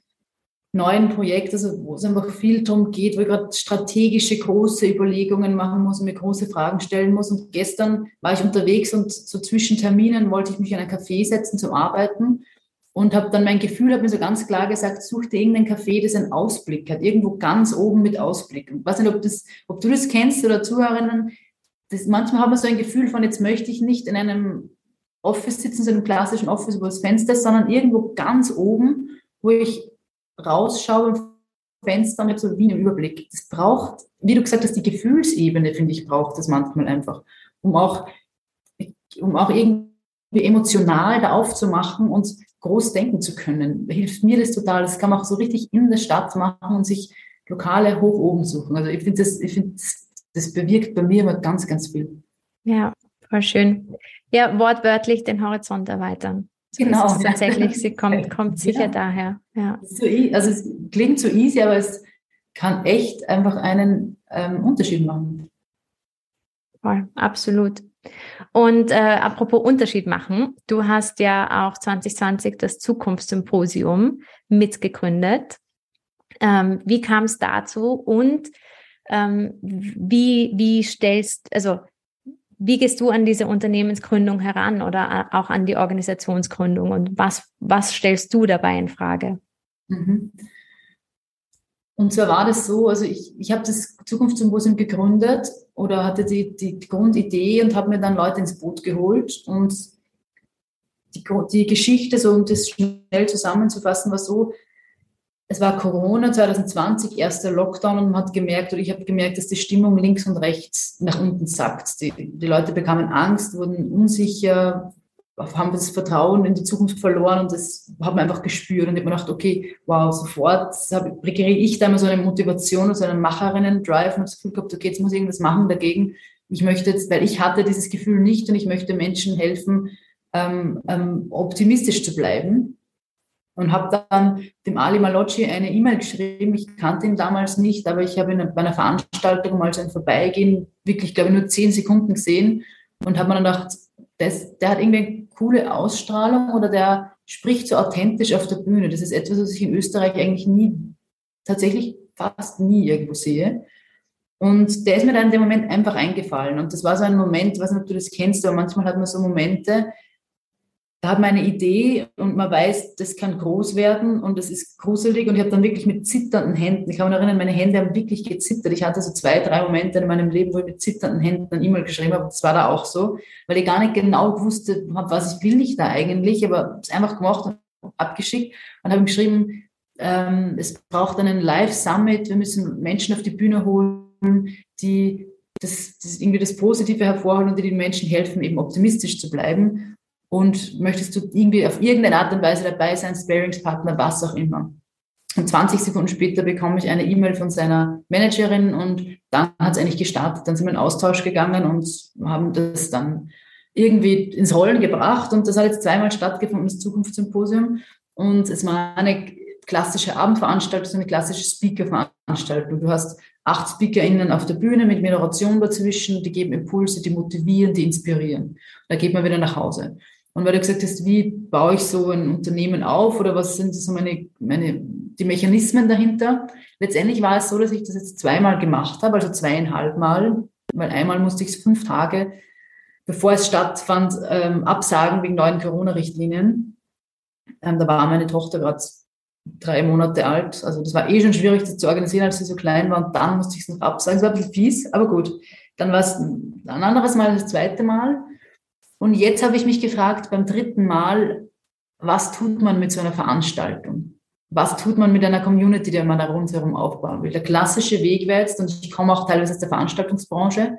neuen Projekt, also wo es einfach viel darum geht, wo ich gerade strategische große Überlegungen machen muss und mir große Fragen stellen muss. Und gestern war ich unterwegs und so zwischen Terminen wollte ich mich in ein Café setzen zum Arbeiten und habe dann mein Gefühl, habe mir so ganz klar gesagt, such dir irgendein Café, das einen Ausblick hat, irgendwo ganz oben mit Ausblick. Und ich weiß nicht, ob, das, ob du das kennst oder Zuhörerinnen, das, manchmal hat man so ein Gefühl von, jetzt möchte ich nicht in einem Office sitzen, so einem klassischen Office, wo das Fenster sondern irgendwo ganz oben, wo ich rausschaue im Fenster und habe so wie einen Überblick. Das braucht, wie du gesagt hast, die Gefühlsebene, finde ich, braucht das manchmal einfach, um auch, um auch irgendwie emotional da aufzumachen und groß denken zu können. Hilft mir das total. Das kann man auch so richtig in der Stadt machen und sich Lokale hoch oben suchen. Also ich finde das, ich das das bewirkt bei mir immer ganz, ganz viel. Ja, voll schön. Ja, wortwörtlich den Horizont erweitern. Genau. Das tatsächlich, sie kommt, kommt sicher ja. daher. Ja. E, also es klingt so easy, aber es kann echt einfach einen ähm, Unterschied machen. Voll, absolut. Und äh, apropos Unterschied machen, du hast ja auch 2020 das Zukunftssymposium mitgegründet. Ähm, wie kam es dazu und ähm, wie, wie stellst, also wie gehst du an diese Unternehmensgründung heran oder auch an die Organisationsgründung und was, was stellst du dabei in Frage? Mhm. Und zwar war das so, also ich, ich habe das Zukunftssymposium gegründet oder hatte die, die, Grundidee und habe mir dann Leute ins Boot geholt und die, die Geschichte, so um das schnell zusammenzufassen, war so, es war Corona 2020, erster Lockdown und man hat gemerkt, oder ich habe gemerkt, dass die Stimmung links und rechts nach unten sackt. Die, die Leute bekamen Angst, wurden unsicher, haben das Vertrauen in die Zukunft verloren und das haben wir einfach gespürt und ich habe gedacht, okay, wow, sofort kriege ich da immer so eine Motivation und so einen Macherinnen-Drive und habe das Gefühl gehabt, okay, jetzt muss ich irgendwas machen dagegen. Ich möchte jetzt, weil ich hatte dieses Gefühl nicht und ich möchte Menschen helfen, ähm, ähm, optimistisch zu bleiben und habe dann dem Ali Malocci eine E-Mail geschrieben. Ich kannte ihn damals nicht, aber ich habe ihn bei einer Veranstaltung mal so ein Vorbeigehen wirklich, glaube ich, nur zehn Sekunden gesehen und habe mir dann gedacht, das, der hat irgendwie eine coole Ausstrahlung oder der spricht so authentisch auf der Bühne. Das ist etwas, was ich in Österreich eigentlich nie, tatsächlich fast nie irgendwo sehe. Und der ist mir dann in dem Moment einfach eingefallen. Und das war so ein Moment, ob du das kennst, aber manchmal hat man so Momente, da man eine Idee und man weiß, das kann groß werden und das ist gruselig. Und ich habe dann wirklich mit zitternden Händen, ich kann mich erinnern, meine Hände haben wirklich gezittert. Ich hatte so zwei, drei Momente in meinem Leben, wo ich mit zitternden Händen ein E-Mail geschrieben habe. Das war da auch so, weil ich gar nicht genau wusste, was will ich da eigentlich, aber es einfach gemacht und abgeschickt und habe geschrieben, ähm, es braucht einen Live-Summit, wir müssen Menschen auf die Bühne holen, die das, das irgendwie das Positive hervorholen und die den Menschen helfen, eben optimistisch zu bleiben und möchtest du irgendwie auf irgendeine Art und Weise dabei sein, Sparingspartner, was auch immer. Und 20 Sekunden später bekomme ich eine E-Mail von seiner Managerin und dann hat es eigentlich gestartet. Dann sind wir in Austausch gegangen und haben das dann irgendwie ins Rollen gebracht. Und das hat jetzt zweimal stattgefunden, das Zukunftssymposium. Und es war eine klassische Abendveranstaltung, eine klassische Speaker-Veranstaltung. Du hast acht SpeakerInnen auf der Bühne mit Moderation dazwischen, die geben Impulse, die motivieren, die inspirieren. Da geht man wieder nach Hause. Und weil du gesagt hast, wie baue ich so ein Unternehmen auf oder was sind so meine, meine, die Mechanismen dahinter? Letztendlich war es so, dass ich das jetzt zweimal gemacht habe, also zweieinhalb Mal, weil einmal musste ich es fünf Tage, bevor es stattfand, ähm, absagen wegen neuen Corona-Richtlinien. Ähm, da war meine Tochter gerade drei Monate alt. Also das war eh schon schwierig, das zu organisieren, als sie so klein war. Und dann musste ich es noch absagen. Es war ein bisschen fies, aber gut. Dann war es ein anderes Mal, das zweite Mal. Und jetzt habe ich mich gefragt beim dritten Mal, was tut man mit so einer Veranstaltung? Was tut man mit einer Community, die man da rundherum aufbauen will? Der klassische Weg wäre jetzt, und ich komme auch teilweise aus der Veranstaltungsbranche,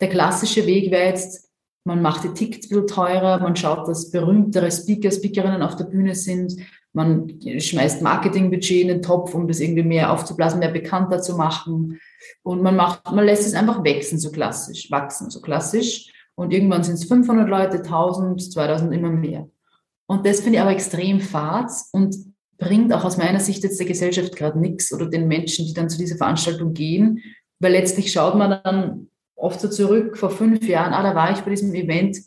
der klassische Weg wäre jetzt, man macht die Tickets ein bisschen teurer, man schaut, dass berühmtere Speaker, Speakerinnen auf der Bühne sind, man schmeißt Marketingbudget in den Topf, um das irgendwie mehr aufzublasen, mehr bekannter zu machen. Und man macht, man lässt es einfach wachsen, so klassisch, wachsen, so klassisch. Und irgendwann sind es 500 Leute, 1000, 2000, immer mehr. Und das finde ich aber extrem fad und bringt auch aus meiner Sicht jetzt der Gesellschaft gerade nichts oder den Menschen, die dann zu dieser Veranstaltung gehen, weil letztlich schaut man dann oft so zurück vor fünf Jahren, ah, da war ich bei diesem Event,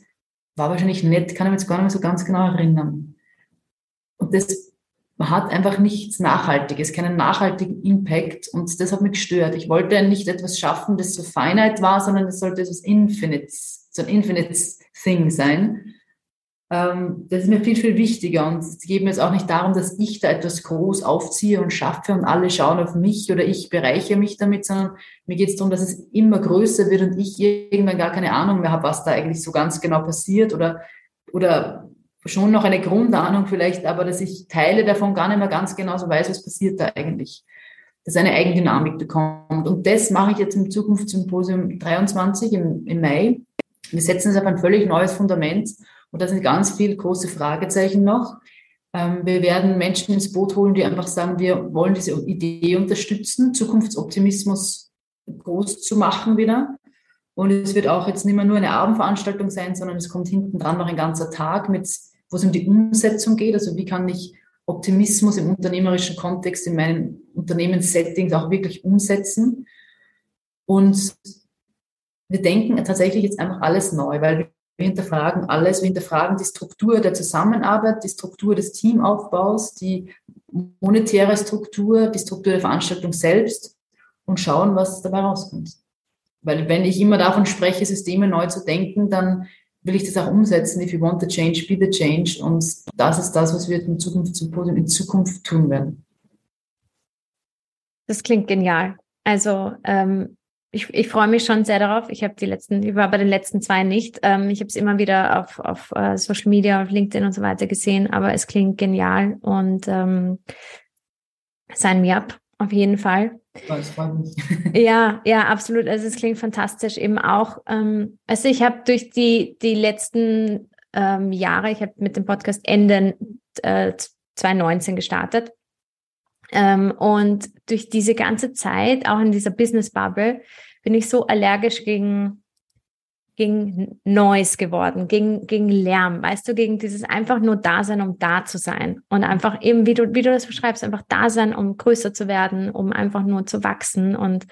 war wahrscheinlich nett, kann ich mich jetzt gar nicht mehr so ganz genau erinnern. Und das hat einfach nichts Nachhaltiges, keinen nachhaltigen Impact und das hat mich gestört. Ich wollte nicht etwas schaffen, das so Feinheit war, sondern es sollte etwas Infinites so ein Infinite Thing sein. Ähm, das ist mir viel, viel wichtiger. Und es geht mir jetzt auch nicht darum, dass ich da etwas groß aufziehe und schaffe und alle schauen auf mich oder ich bereiche mich damit, sondern mir geht es darum, dass es immer größer wird und ich irgendwann gar keine Ahnung mehr habe, was da eigentlich so ganz genau passiert oder, oder schon noch eine Grundahnung vielleicht, aber dass ich Teile davon gar nicht mehr ganz genau so weiß, was passiert da eigentlich. Dass eine Eigendynamik bekommt. Und das mache ich jetzt im Zukunftssymposium 23 im, im Mai. Wir setzen es auf ein völlig neues Fundament und da sind ganz viele große Fragezeichen noch. Ähm, wir werden Menschen ins Boot holen, die einfach sagen, wir wollen diese Idee unterstützen, Zukunftsoptimismus groß zu machen wieder. Und es wird auch jetzt nicht mehr nur eine Abendveranstaltung sein, sondern es kommt hinten dran noch ein ganzer Tag, mit, wo es um die Umsetzung geht. Also wie kann ich Optimismus im unternehmerischen Kontext in meinen Unternehmenssettings auch wirklich umsetzen? Und wir denken tatsächlich jetzt einfach alles neu, weil wir hinterfragen alles. Wir hinterfragen die Struktur der Zusammenarbeit, die Struktur des Teamaufbaus, die monetäre Struktur, die Struktur der Veranstaltung selbst und schauen, was dabei rauskommt. Weil wenn ich immer davon spreche, Systeme neu zu denken, dann will ich das auch umsetzen. If you want the change, be the change. Und das ist das, was wir im Zukunftssymposium in Zukunft tun werden. Das klingt genial. Also ähm, ich, ich freue mich schon sehr darauf. Ich habe die letzten, ich war bei den letzten zwei nicht. Ähm, ich habe es immer wieder auf, auf uh, Social Media, auf LinkedIn und so weiter gesehen, aber es klingt genial und ähm, sign me up auf jeden Fall. Das freut mich. ja, ja, absolut. Also es klingt fantastisch. Eben auch, ähm, also ich habe durch die die letzten ähm, Jahre, ich habe mit dem Podcast Ende äh, 2019 gestartet ähm, und durch diese ganze Zeit, auch in dieser Business Bubble, bin ich so allergisch gegen gegen Noise geworden, gegen, gegen Lärm, weißt du, gegen dieses einfach nur da sein, um da zu sein. Und einfach eben, wie du, wie du das beschreibst, einfach da sein, um größer zu werden, um einfach nur zu wachsen und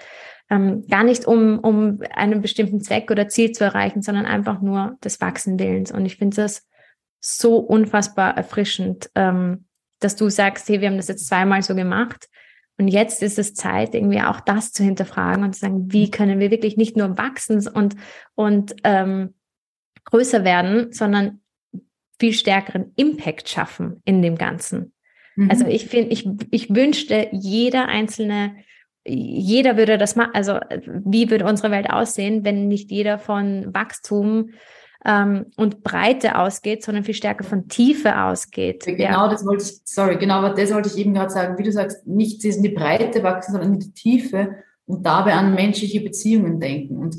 ähm, gar nicht um, um einen bestimmten Zweck oder Ziel zu erreichen, sondern einfach nur des Wachsenwillens. Und ich finde das so unfassbar erfrischend, ähm, dass du sagst, hey, wir haben das jetzt zweimal so gemacht. Und jetzt ist es Zeit, irgendwie auch das zu hinterfragen und zu sagen, wie können wir wirklich nicht nur wachsen und, und ähm, größer werden, sondern viel stärkeren Impact schaffen in dem Ganzen. Mhm. Also ich finde, ich, ich wünschte, jeder einzelne, jeder würde das machen. Also wie würde unsere Welt aussehen, wenn nicht jeder von Wachstum ähm, und Breite ausgeht, sondern viel stärker von Tiefe ausgeht. Genau, ja. das wollte ich, sorry, genau, aber das wollte ich eben gerade sagen, wie du sagst, nicht in die Breite wachsen, sondern in die Tiefe und dabei an menschliche Beziehungen denken und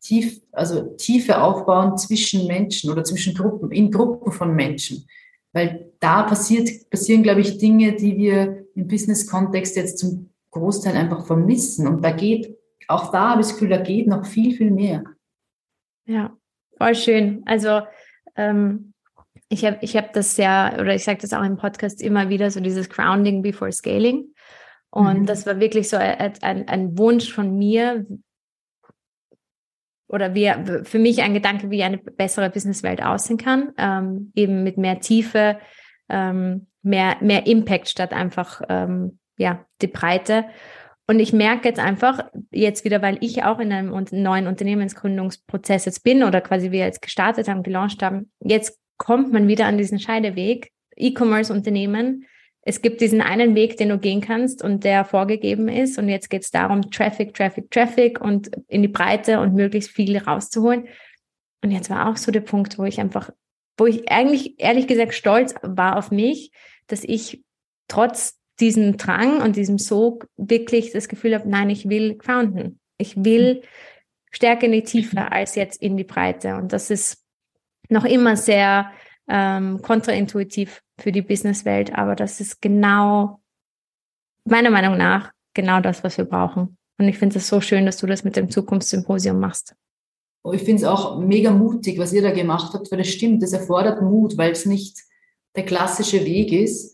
tief, also Tiefe aufbauen zwischen Menschen oder zwischen Gruppen, in Gruppen von Menschen. Weil da passiert, passieren, glaube ich, Dinge, die wir im Business-Kontext jetzt zum Großteil einfach vermissen. Und da geht, auch da habe ich das Gefühl, da geht noch viel, viel mehr. Ja, Voll schön. Also ähm, ich habe ich hab das ja, oder ich sage das auch im Podcast immer wieder, so dieses Grounding before Scaling. Und mhm. das war wirklich so ein, ein, Wunsch von mir oder wie, für mich ein Gedanke, wie eine bessere Businesswelt aussehen kann, ähm, eben mit mehr Tiefe, ähm, mehr, mehr Impact statt einfach ähm, ja, die Breite. Und ich merke jetzt einfach, jetzt wieder, weil ich auch in einem neuen Unternehmensgründungsprozess jetzt bin oder quasi wir jetzt gestartet haben, gelauncht haben, jetzt kommt man wieder an diesen Scheideweg. E-Commerce-Unternehmen, es gibt diesen einen Weg, den du gehen kannst und der vorgegeben ist. Und jetzt geht es darum, Traffic, Traffic, Traffic und in die Breite und möglichst viel rauszuholen. Und jetzt war auch so der Punkt, wo ich einfach, wo ich eigentlich ehrlich gesagt stolz war auf mich, dass ich trotz diesen Drang und diesem Sog wirklich das Gefühl habe, nein, ich will grounden. Ich will stärker in die Tiefe mhm. als jetzt in die Breite. Und das ist noch immer sehr ähm, kontraintuitiv für die Businesswelt, aber das ist genau, meiner Meinung nach, genau das, was wir brauchen. Und ich finde es so schön, dass du das mit dem Zukunftssymposium machst. Oh, ich finde es auch mega mutig, was ihr da gemacht habt, weil das stimmt, das erfordert Mut, weil es nicht der klassische Weg ist.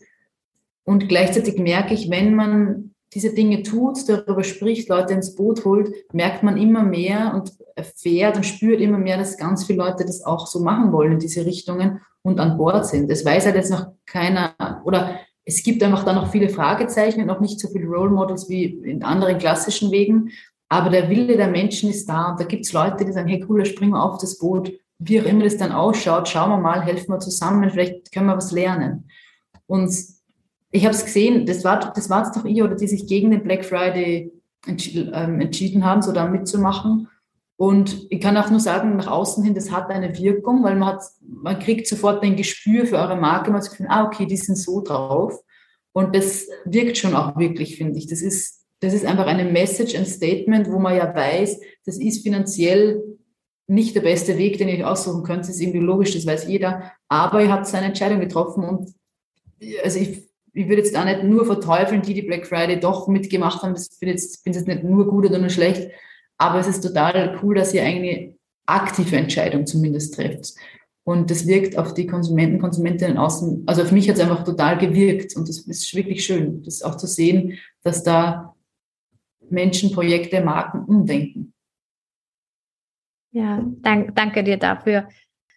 Und gleichzeitig merke ich, wenn man diese Dinge tut, darüber spricht, Leute ins Boot holt, merkt man immer mehr und erfährt und spürt immer mehr, dass ganz viele Leute das auch so machen wollen in diese Richtungen und an Bord sind. Es weiß halt jetzt noch keiner oder es gibt einfach da noch viele Fragezeichen und noch nicht so viele Role Models wie in anderen klassischen Wegen. Aber der Wille der Menschen ist da und da gibt es Leute, die sagen, hey cool, springen wir auf das Boot. Wie auch immer das dann ausschaut, schauen wir mal, helfen wir zusammen, vielleicht können wir was lernen. Und ich habe es gesehen, das war das war es doch ihr oder die sich gegen den Black Friday entschieden, ähm, entschieden haben, so da mitzumachen. Und ich kann auch nur sagen, nach außen hin, das hat eine Wirkung, weil man hat, man kriegt sofort ein Gespür für eure Marke, man hat das Gefühl, ah, okay, die sind so drauf. Und das wirkt schon auch wirklich, finde ich. Das ist, das ist einfach eine Message, ein Statement, wo man ja weiß, das ist finanziell nicht der beste Weg, den ihr aussuchen könnt. Das ist irgendwie logisch, das weiß jeder. Aber ihr habt seine Entscheidung getroffen und also ich ich würde jetzt auch nicht nur verteufeln, die die Black Friday doch mitgemacht haben. Das bin jetzt, bin jetzt nicht nur gut oder nur schlecht, aber es ist total cool, dass ihr eine aktive Entscheidung zumindest trefft. Und das wirkt auf die Konsumenten, Konsumentinnen außen, also auf mich hat es einfach total gewirkt und das ist wirklich schön, das auch zu sehen, dass da Menschen, Projekte, Marken umdenken. Ja, dank, danke dir dafür.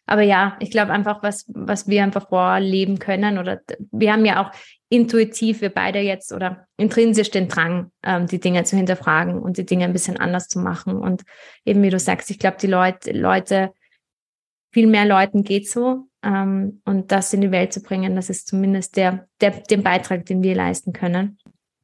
Aber ja, ich glaube einfach, was, was wir einfach vorleben können oder wir haben ja auch intuitiv, wir beide jetzt oder intrinsisch den Drang, ähm, die Dinge zu hinterfragen und die Dinge ein bisschen anders zu machen. Und eben wie du sagst, ich glaube, die Leute, Leute, viel mehr Leuten geht so. Ähm, und das in die Welt zu bringen, das ist zumindest der, der, den Beitrag, den wir leisten können.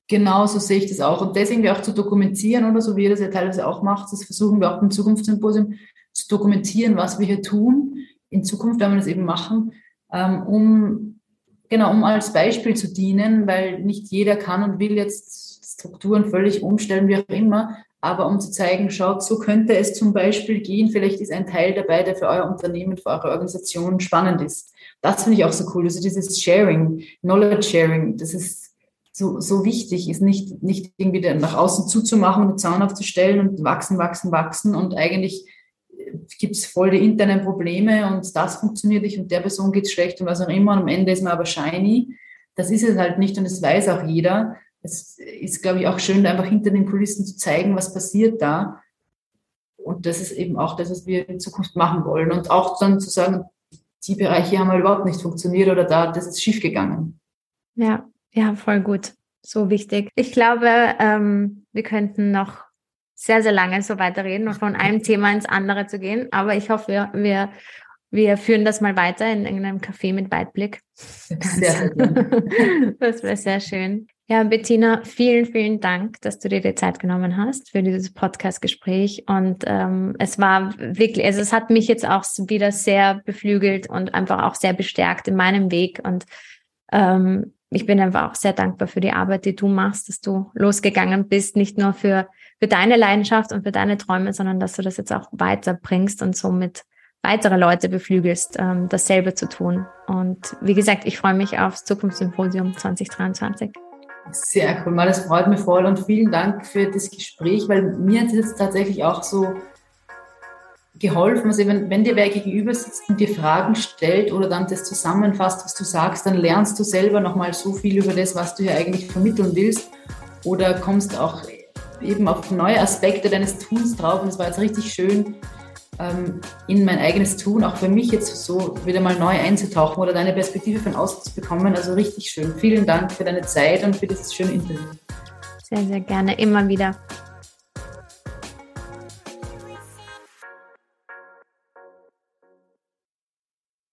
Genau, so sehe ich das auch. Und deswegen auch zu dokumentieren oder so, wie ihr das ja teilweise auch macht, das versuchen wir auch im Zukunftssymposium zu dokumentieren, was wir hier tun. In Zukunft werden wir das eben machen, ähm, um, genau, um als Beispiel zu dienen, weil nicht jeder kann und will jetzt Strukturen völlig umstellen, wie auch immer, aber um zu zeigen, schaut, so könnte es zum Beispiel gehen, vielleicht ist ein Teil dabei, der für euer Unternehmen, für eure Organisation spannend ist. Das finde ich auch so cool. Also dieses Sharing, Knowledge Sharing, das ist so, so wichtig, ist nicht, nicht irgendwie nach außen zuzumachen und den Zaun aufzustellen und wachsen, wachsen, wachsen und eigentlich gibt es voll die internen Probleme und das funktioniert nicht und der Person geht es schlecht und was auch immer. Und am Ende ist man aber shiny. Das ist es halt nicht und das weiß auch jeder. Es ist, glaube ich, auch schön, einfach hinter den Kulissen zu zeigen, was passiert da. Und das ist eben auch das, was wir in Zukunft machen wollen. Und auch dann zu sagen, die Bereiche haben halt überhaupt nicht funktioniert oder da, das ist schiefgegangen. Ja, ja, voll gut. So wichtig. Ich glaube, ähm, wir könnten noch sehr, sehr lange so weiterreden und von einem Thema ins andere zu gehen. Aber ich hoffe, wir, wir, wir führen das mal weiter in irgendeinem Café mit Weitblick. Sehr, sehr das wäre sehr schön. Ja, Bettina, vielen, vielen Dank, dass du dir die Zeit genommen hast für dieses Podcast-Gespräch. Und ähm, es war wirklich, also es hat mich jetzt auch wieder sehr beflügelt und einfach auch sehr bestärkt in meinem Weg. Und ähm, ich bin einfach auch sehr dankbar für die Arbeit, die du machst, dass du losgegangen bist, nicht nur für, für deine Leidenschaft und für deine Träume, sondern dass du das jetzt auch weiterbringst und somit weitere Leute beflügelst, ähm, dasselbe zu tun. Und wie gesagt, ich freue mich aufs Zukunftssymposium 2023. Sehr cool, das freut mich voll und vielen Dank für das Gespräch, weil mir hat es tatsächlich auch so geholfen. Also wenn, wenn dir wer gegenüber sitzt und dir Fragen stellt oder dann das zusammenfasst, was du sagst, dann lernst du selber nochmal so viel über das, was du hier eigentlich vermitteln willst oder kommst auch eben auf neue Aspekte deines Tuns drauf und es war jetzt richtig schön, ähm, in mein eigenes Tun, auch für mich jetzt so wieder mal neu einzutauchen oder deine Perspektive von außen zu bekommen. Also richtig schön. Vielen Dank für deine Zeit und für dieses schöne Interview. Sehr, sehr gerne. Immer wieder.